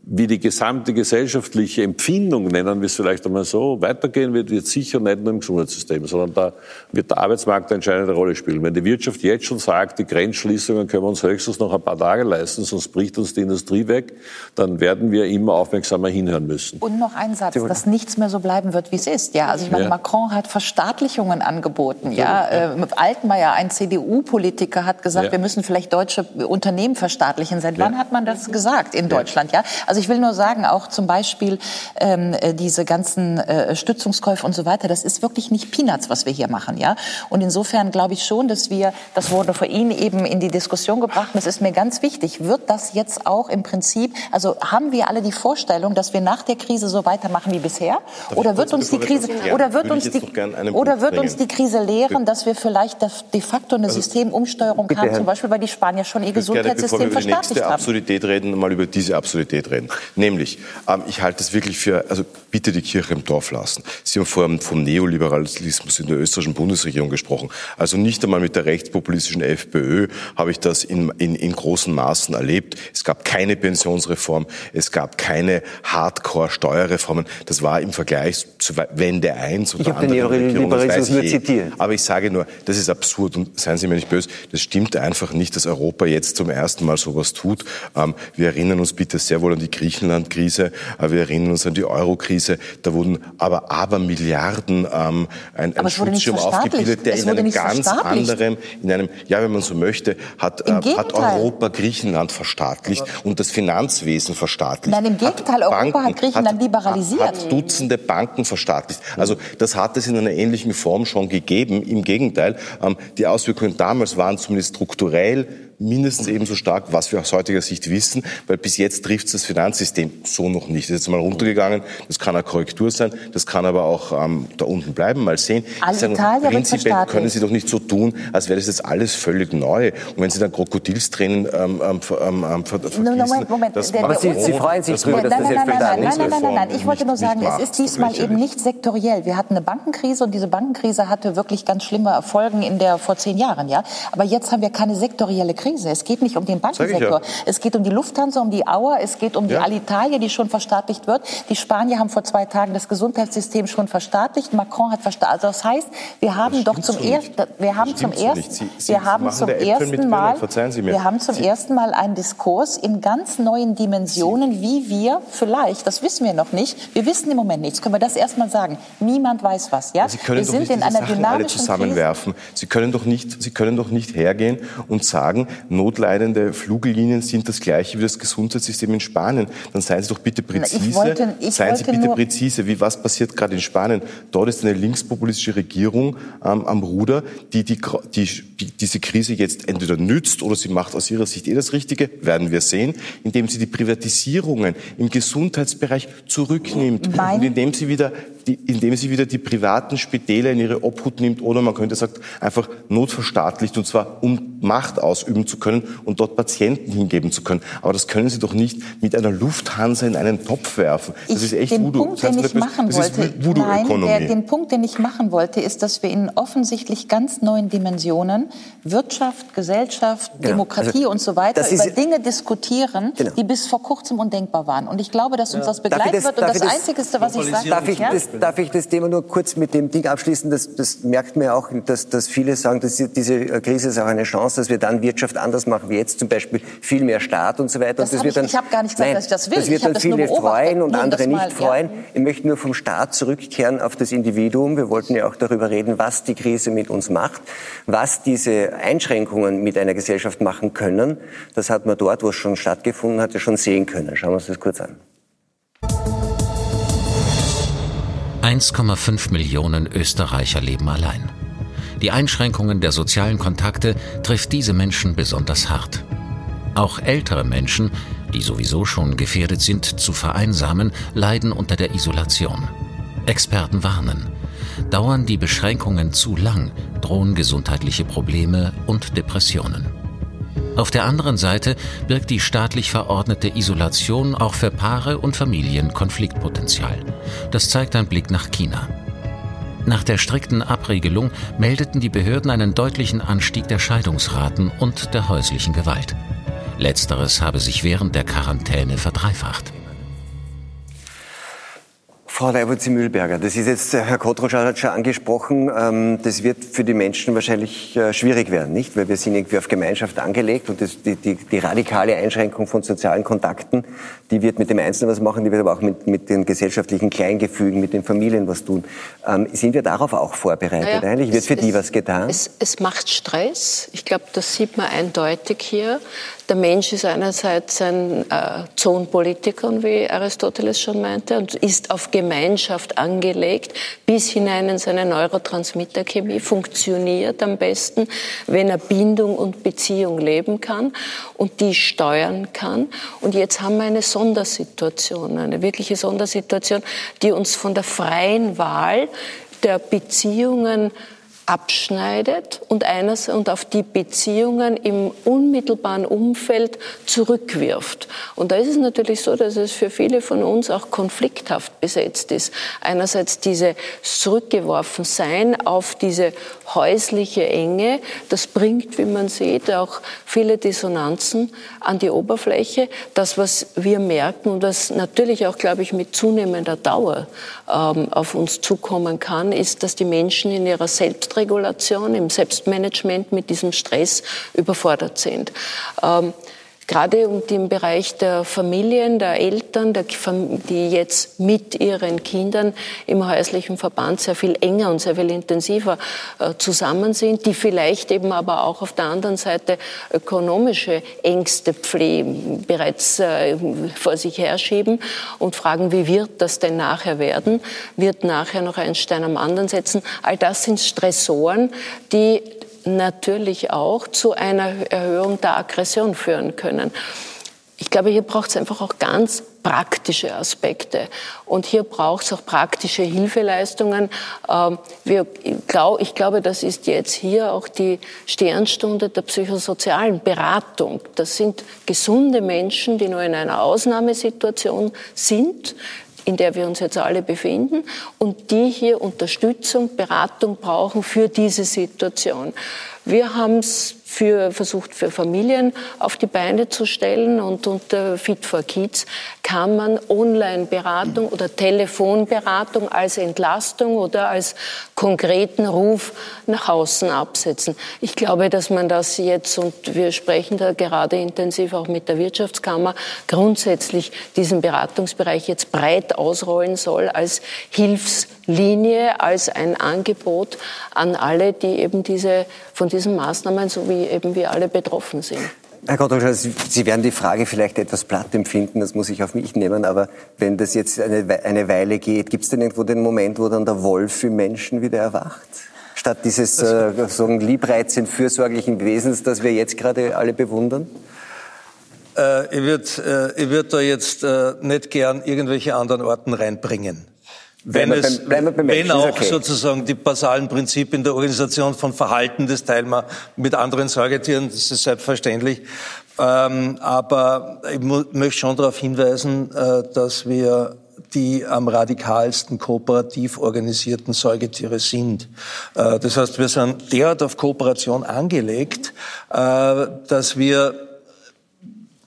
wie die gesamte gesellschaftliche Empfindung, nennen wir es vielleicht einmal so, weitergehen wird, wird sicher nicht nur im Gesundheitssystem, sondern da wird der Arbeitsmarkt eine entscheidende Rolle spielen. Wenn die Wirtschaft jetzt schon sagt, die Grenzschließungen können wir uns höchstens noch ein paar Tage leisten, sonst bricht uns die Industrie weg, dann werden wir immer aufmerksamer hinhören müssen. Und noch ein Satz, dass nichts mehr so bleiben wird, wie es ist. Ja, also ich meine, ja. Macron hat Verstaatlichungen angeboten. Ja, ja. Äh, Altmaier, ein CDU-Politiker, hat gesagt, ja. wir müssen vielleicht deutsche Unternehmen verstaatlichen. Seit wann hat man das gesagt in Deutschland? Ja, also ich will nur sagen, auch zum Beispiel ähm, äh, diese ganzen äh, Stützungskäufe und so weiter, das ist wirklich nicht Peanuts, was wir hier machen, ja. Und insofern glaube ich schon, dass wir, das wurde vor Ihnen eben in die Diskussion gebracht, und das ist mir ganz wichtig, wird das jetzt auch im Prinzip, also haben wir alle die Vorstellung, dass wir nach der Krise so weitermachen wie bisher, oder wird uns die Krise, oder wird uns die, oder wird uns die Krise lehren, dass wir vielleicht de facto eine also, Systemumsteuerung haben, zum Beispiel, weil die Spanier schon ihr Gesundheitssystem verstaatlicht haben. Bevor wir über die nächste Absurdität reden, mal über diese Absurdität reden. Nämlich, ähm, ich halte es wirklich für, also bitte die Kirche im Dorf lassen. Sie haben vorhin vom Neoliberalismus in der österreichischen Bundesregierung gesprochen. Also nicht einmal mit der rechtspopulistischen FPÖ habe ich das in, in, in großen Maßen erlebt. Es gab keine Pensionsreform, es gab keine Hardcore-Steuerreformen. Das war im Vergleich zu Wende 1 oder Ich habe den Neoliberalismus nur zitiert. Aber ich sage nur, das ist absurd und seien Sie mir nicht böse, das stimmt einfach nicht, dass Europa jetzt zum ersten Mal sowas tut. Ähm, wir erinnern uns bitte sehr wohl an die Griechenland-Krise, wir erinnern uns an die Euro-Krise, da wurden aber aber Milliarden ähm, ein, ein Schutzschirm aufgebildet, der in einem ganz anderen, in einem, ja, wenn man so möchte, hat, äh, hat Europa Griechenland verstaatlicht und das Finanzwesen verstaatlicht. Nein, im Gegenteil, hat Europa Banken, hat Griechenland hat, liberalisiert. Hat Dutzende Banken verstaatlicht. Also das hat es in einer ähnlichen Form schon gegeben. Im Gegenteil, ähm, die Auswirkungen damals waren zumindest strukturell mindestens ebenso stark, was wir aus heutiger Sicht wissen, weil bis jetzt trifft es das Finanzsystem so noch nicht. Das ist jetzt mal runtergegangen, das kann eine Korrektur sein, das kann aber auch ähm, da unten bleiben, mal sehen. Sagen, prinzipiell können Sie doch nicht so tun, als wäre das jetzt alles völlig neu. Und wenn Sie dann Krokodilstränen ähm, ähm, ähm, ähm vergießen, Moment, Moment. Das der, der Sie, Sie freuen sich drüber, dass das jetzt nein, nein, nein, nein, nein, nein, nein, ich wollte nur sagen, es ist diesmal eben nicht sektoriell. Wir hatten eine Bankenkrise und diese Bankenkrise hatte wirklich ganz schlimme Folgen in der vor zehn Jahren, ja. Aber jetzt haben wir keine sektorielle Krise. Krise. Es geht nicht um den Bankensektor. Ja. Es geht um die Lufthansa, um die Auer, es geht um die Alitalia, die schon verstaatlicht wird. Die Spanier haben vor zwei Tagen das Gesundheitssystem schon verstaatlicht. Macron hat verstaatlicht. Also das heißt, wir haben doch zum ersten, wir haben zum ersten, wir haben zum ersten Mal, wir haben zum ersten Mal einen Diskurs in ganz neuen Dimensionen, wie wir vielleicht, das wissen wir noch nicht, wir wissen im Moment nichts. Können wir das erst mal sagen? Niemand weiß was. Ja, Sie können wir sind in einer Sachen alle zusammenwerfen. Krise. Sie können doch nicht, Sie können doch nicht hergehen und sagen, notleidende Fluglinien sind das gleiche wie das Gesundheitssystem in Spanien. Dann seien Sie doch bitte präzise. Ich wollte, ich seien Sie bitte präzise, wie was passiert gerade in Spanien. Dort ist eine linkspopulistische Regierung ähm, am Ruder, die, die, die, die diese Krise jetzt entweder nützt oder sie macht aus ihrer Sicht eh das Richtige, werden wir sehen, indem sie die Privatisierungen im Gesundheitsbereich zurücknimmt mein und indem sie wieder die, indem sie wieder die privaten Spitäler in ihre Obhut nimmt oder man könnte sagen, einfach notverstaatlicht und zwar um Macht ausüben zu können und dort Patienten hingeben zu können. Aber das können Sie doch nicht mit einer Lufthansa in einen Topf werfen. Das ich, ist echt den Voodoo. Punkt, den ich machen das wollte, ist Voodoo-Ökonomie. nein, der, den Punkt, den ich machen wollte, ist, dass wir in offensichtlich ganz neuen Dimensionen Wirtschaft, Gesellschaft, Genau. Demokratie Also, und so weiter das über Dinge diskutieren, Genau. die bis vor kurzem undenkbar waren. Und ich glaube, dass uns das Darf ich begleiten das- wird. Und das das- Einzige, was ich sage, Darf ich, ja? das, darf ich das Thema nur kurz mit dem Ding abschließen? Das, das merkt man ja auch, dass, dass viele sagen, dass die- diese Krise ist auch eine Chance, dass wir dann Wirtschaft anders machen wie jetzt, zum Beispiel viel mehr Staat und so weiter. Das und hab wird ich- dann, ich hab gar nicht gesagt, nein, dass ich das will. Das wird Ich dann das viele freuen und nur andere das nicht mal, ja. freuen. Ich möchte nur vom Staat zurückkehren auf das Individuum. Wir wollten ja auch darüber reden, was die Krise mit uns macht, was diese Einschränkungen mit einer Gesellschaft machen können. Das hat man dort, wo es schon stattgefunden hat, ja schon sehen können. Schauen wir uns das kurz an. 1,5 Millionen Österreicher leben allein. Die Einschränkungen der sozialen Kontakte trifft diese Menschen besonders hart. Auch ältere Menschen, die sowieso schon gefährdet sind zu vereinsamen, leiden unter der Isolation. Experten warnen. Dauern die Beschränkungen zu lang, drohen gesundheitliche Probleme und Depressionen. Auf der anderen Seite birgt die staatlich verordnete Isolation auch für Paare und Familien Konfliktpotenzial. Das zeigt ein Blick nach China. Nach der strikten Abregelung meldeten die Behörden einen deutlichen Anstieg der Scheidungsraten und der häuslichen Gewalt. Letzteres habe sich während der Quarantäne verdreifacht. Frau Leibowitz-Mühlberger, das ist jetzt, äh, Herr Kotrosch hat schon angesprochen, ähm, das wird für die Menschen wahrscheinlich äh, schwierig werden, nicht? Weil wir sind irgendwie auf Gemeinschaft angelegt und das, die, die, die radikale Einschränkung von sozialen Kontakten, die wird mit dem Einzelnen was machen, die wird aber auch mit, mit den gesellschaftlichen Kleingefügen, mit den Familien was tun. Ähm, sind wir darauf auch vorbereitet Naja, eigentlich? Wird es- für die es- was getan? Es, es macht Stress. Ich glaube, das sieht man eindeutig hier. Der Mensch ist einerseits ein äh, Zonenpolitiker, wie Aristoteles schon meinte, und ist auf Gemeinschaft angelegt, bis hinein in seine Neurotransmitterchemie, funktioniert am besten, wenn er Bindung und Beziehung leben kann und die steuern kann. Und jetzt haben wir eine Sondersituation, eine wirkliche Sondersituation, die uns von der freien Wahl der Beziehungen abschneidet und, eines, und auf die Beziehungen im unmittelbaren Umfeld zurückwirft. Und da ist es natürlich so, dass es für viele von uns auch konflikthaft besetzt ist. Einerseits diese zurückgeworfen sein auf diese häusliche Enge, das bringt, wie man sieht, auch viele Dissonanzen an die Oberfläche. Das, was wir merken und was natürlich auch, glaube ich, mit zunehmender Dauer ähm, auf uns zukommen kann, ist, dass die Menschen in ihrer Selbstregulation, im Selbstmanagement mit diesem Stress überfordert sind. Ähm, Gerade um den Bereich der Familien, der Eltern, der, die jetzt mit ihren Kindern im häuslichen Verband sehr viel enger und sehr viel intensiver äh, zusammen sind, die vielleicht eben aber auch auf der anderen Seite ökonomische Ängste bereits äh, vor sich herschieben und fragen, wie wird das denn nachher werden? Wird nachher noch ein Stein am anderen setzen? All das sind Stressoren, die natürlich auch zu einer Erhöhung der Aggression führen können. Ich glaube, hier braucht es einfach auch ganz praktische Aspekte. Und hier braucht es auch praktische Hilfeleistungen. Ähm, ich glaube, das ist jetzt hier auch die Sternstunde der psychosozialen Beratung. Das sind gesunde Menschen, die nur in einer Ausnahmesituation sind, in der wir uns jetzt alle befinden und die hier Unterstützung, Beratung brauchen für diese Situation. Wir haben es für, versucht, für Familien auf die Beine zu stellen und unter Fit for Kids kann man Online-Beratung oder Telefonberatung als Entlastung oder als konkreten Ruf nach außen absetzen. Ich glaube, dass man das jetzt, und wir sprechen da gerade intensiv auch mit der Wirtschaftskammer, grundsätzlich diesen Beratungsbereich jetzt breit ausrollen soll als Hilfslinie, als ein Angebot an alle, die eben diese, von diesen Maßnahmen, so eben wir alle betroffen sind. Herr Gotthard, Sie Sie werden die Frage vielleicht etwas platt empfinden, das muss ich auf mich nehmen, aber wenn das jetzt eine, We- eine Weile geht, gibt es denn irgendwo den Moment, wo dann der Wolf im Menschen wieder erwacht? Statt dieses äh, so liebreizend fürsorglichen Wesens, das wir jetzt gerade alle bewundern? Äh, ich würde äh, ich würd da jetzt äh, nicht gern irgendwelche anderen Orten reinbringen. Wenn, es, wenn auch okay. sozusagen die basalen Prinzipien der Organisation von Verhalten des Teilnehmers mit anderen Säugetieren, das ist selbstverständlich. Ähm, aber ich möchte schon darauf hinweisen, äh, dass wir die am radikalsten kooperativ organisierten Säugetiere sind. Äh, das heißt, wir sind derart auf Kooperation angelegt, äh, dass wir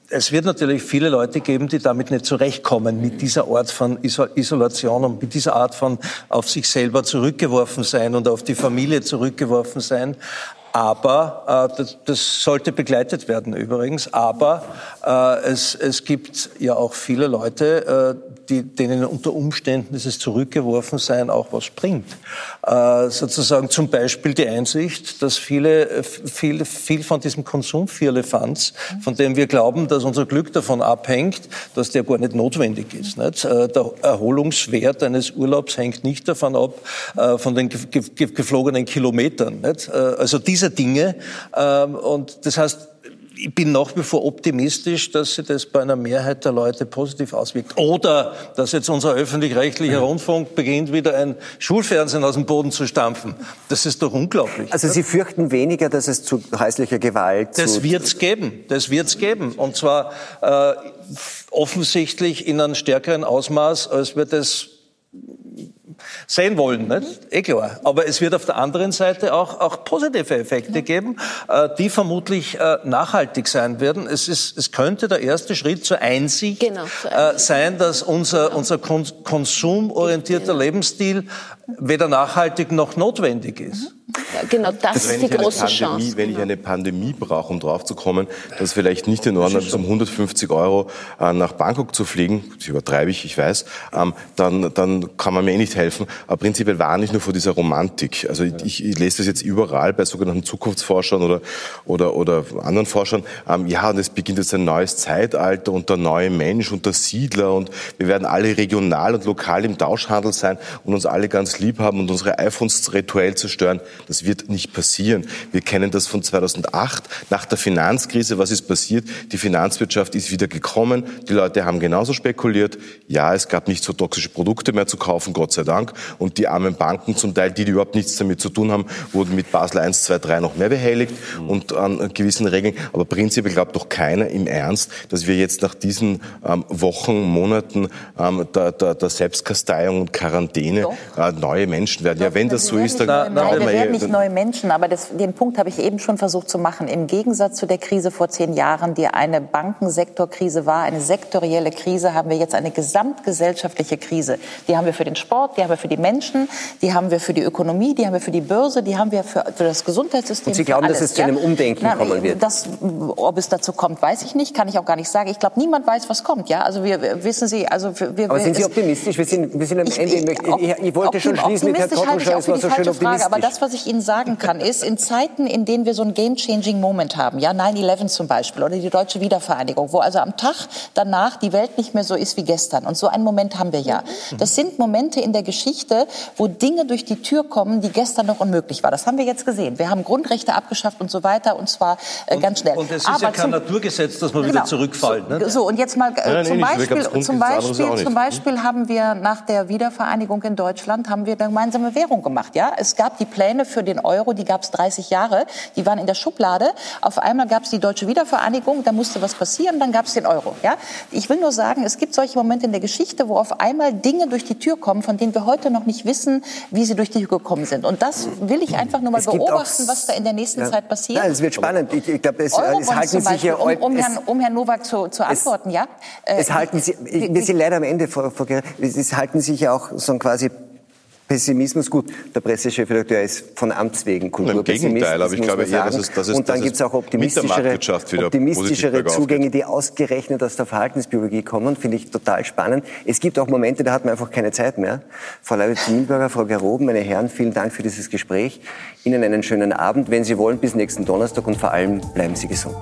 es wird natürlich viele Leute geben, die damit nicht zurechtkommen, mit dieser Art von Isolation und mit dieser Art von auf sich selber zurückgeworfen sein und auf die Familie zurückgeworfen sein. Aber äh, das, das, sollte begleitet werden übrigens. Aber äh, es, es gibt ja auch viele Leute, äh, die, denen unter Umständen dieses Zurückgeworfensein auch was bringt. Äh, sozusagen zum Beispiel die Einsicht, dass viele, viel, viel von diesem Konsum für Elefants, von dem wir glauben, dass unser Glück davon abhängt, dass der gar nicht notwendig ist. Nicht? Äh, der Erholungswert eines Urlaubs hängt nicht davon ab, äh, von den geflogenen Kilometern. Nicht? Äh, also diese Dinge. Ähm, und das heißt, ich bin nach wie vor optimistisch, dass sich das bei einer Mehrheit der Leute positiv auswirkt. Oder dass jetzt unser öffentlich-rechtlicher Rundfunk beginnt, wieder ein Schulfernsehen aus dem Boden zu stampfen. Das ist doch unglaublich. Also Sie fürchten weniger, dass es zu häuslicher Gewalt... Das wird's geben. Das wird's geben. Und zwar äh, offensichtlich in einem stärkeren Ausmaß, als wir das sehen wollen. Nicht? Eh klar. Aber es wird auf der anderen Seite auch, auch positive Effekte geben, äh, die vermutlich äh, nachhaltig sein werden. Es, ist, es könnte der erste Schritt zur Einsicht, genau, zur Einsicht. Äh, sein, dass unser, unser kon konsumorientierter genau. Lebensstil weder nachhaltig noch notwendig ist. Genau, das also ist die große Pandemie, Chance. Wenn ich eine Pandemie brauche, um draufzukommen, dass vielleicht nicht in Ordnung ist, um 150 Euro äh, nach Bangkok zu fliegen, das übertreibe ich, ich weiß, ähm, dann, dann kann man mir eh nicht helfen. Aber prinzipiell warne ich nur vor dieser Romantik. Also ich, ich lese das jetzt überall bei sogenannten Zukunftsforschern oder, oder, oder anderen Forschern. Ähm, ja, und es beginnt jetzt ein neues Zeitalter und der neue Mensch und der Siedler und wir werden alle regional und lokal im Tauschhandel sein und uns alle ganz lieb haben und unsere iPhones rituell zerstören. Das wird nicht passieren. Wir kennen das von 2008. Nach der Finanzkrise, was ist passiert? Die Finanzwirtschaft ist wieder gekommen. Die Leute haben genauso spekuliert. Ja, es gab nicht so toxische Produkte mehr zu kaufen, Gott sei Dank. Und die armen Banken zum Teil, die, die überhaupt nichts damit zu tun haben, wurden mit Basel 1, 2, 3 noch mehr behelligt und an gewissen Regeln. Aber prinzipiell glaubt doch keiner im Ernst, dass wir jetzt nach diesen ähm, Wochen, Monaten ähm, der, der, der Selbstkasteiung und Quarantäne äh, neue Menschen werden. Ja, wenn das so ist, dann, dann werden wir werden nicht neue Menschen, aber das, den Punkt habe ich eben schon versucht zu machen. Im Gegensatz zu der Krise vor zehn Jahren, die eine Bankensektorkrise war, eine sektorielle Krise, haben wir jetzt eine gesamtgesellschaftliche Krise. Die haben wir für den Sport, die haben wir für die Menschen, die haben wir für die Ökonomie, die haben wir für die Börse, die haben wir für, für das Gesundheitssystem. Und Sie glauben, alles, dass es zu einem Umdenken Na, kommen wird? Das, ob es dazu kommt, weiß ich nicht, kann ich auch gar nicht sagen. Ich glaube, niemand weiß, was kommt. Ja, also wir wissen Sie, also wir. Aber sind Sie optimistisch? Wir sind, wir sind am Ende. Ich, ich, ich wollte schon schließen mit Herrn Trockenschau, es war so schön optimistisch. Aber das, was ich Ihnen sagen kann, ist, in Zeiten, in denen wir so einen game-changing Moment haben, ja, 9-11 zum Beispiel oder die deutsche Wiedervereinigung, wo also am Tag danach die Welt nicht mehr so ist wie gestern. Und so einen Moment haben wir ja. Das sind Momente in der Geschichte, wo Dinge durch die Tür kommen, die gestern noch unmöglich waren. Das haben wir jetzt gesehen. Wir haben Grundrechte abgeschafft und so weiter und zwar äh, ganz schnell. Und es ist Aber ja kein Naturgesetz, dass man genau. wieder zurückfällt. Ne? So, und jetzt mal äh, nein, zum, nein, Beispiel, zum Beispiel, zum Beispiel haben wir nach der Wiedervereinigung in Deutschland haben wir eine gemeinsame Währung gemacht. Ja, es gab die Pläne für den Euro, die gab es 30 Jahre, die waren in der Schublade. Auf einmal gab es die deutsche Wiedervereinigung, da musste was passieren, dann gab es den Euro. Ja? Ich will nur sagen, es gibt solche Momente in der Geschichte, wo auf einmal Dinge durch die Tür kommen, von denen wir heute noch nicht wissen, wie sie durch die Tür gekommen sind. Und das will ich einfach nur mal beobachten, was da in der nächsten ja. Zeit passiert. Nein, es wird spannend. Ich, ich glaube, es, es halten sich ja... Um, um, Herrn, um Herrn Nowak zu, zu antworten, es, ja? Es halten Sie, wir sind leider am Ende, Frau, Frau es halten sich ja auch so quasi Pessimismus, gut, der Pressechefredakteur ist von Amts wegen Kulturpessimist. Im Gegenteil, aber ich glaube eher, dass es, dass es Und dann gibt es auch optimistischere, optimistischere Zugänge, die ausgerechnet aus der Verhaltensbiologie kommen, finde ich total spannend. Es gibt auch Momente, da hat man einfach keine Zeit mehr. Frau Leibitz-Mühlberger, Frau Geroben, meine Herren, vielen Dank für dieses Gespräch. Ihnen einen schönen Abend, wenn Sie wollen, bis nächsten Donnerstag und vor allem bleiben Sie gesund.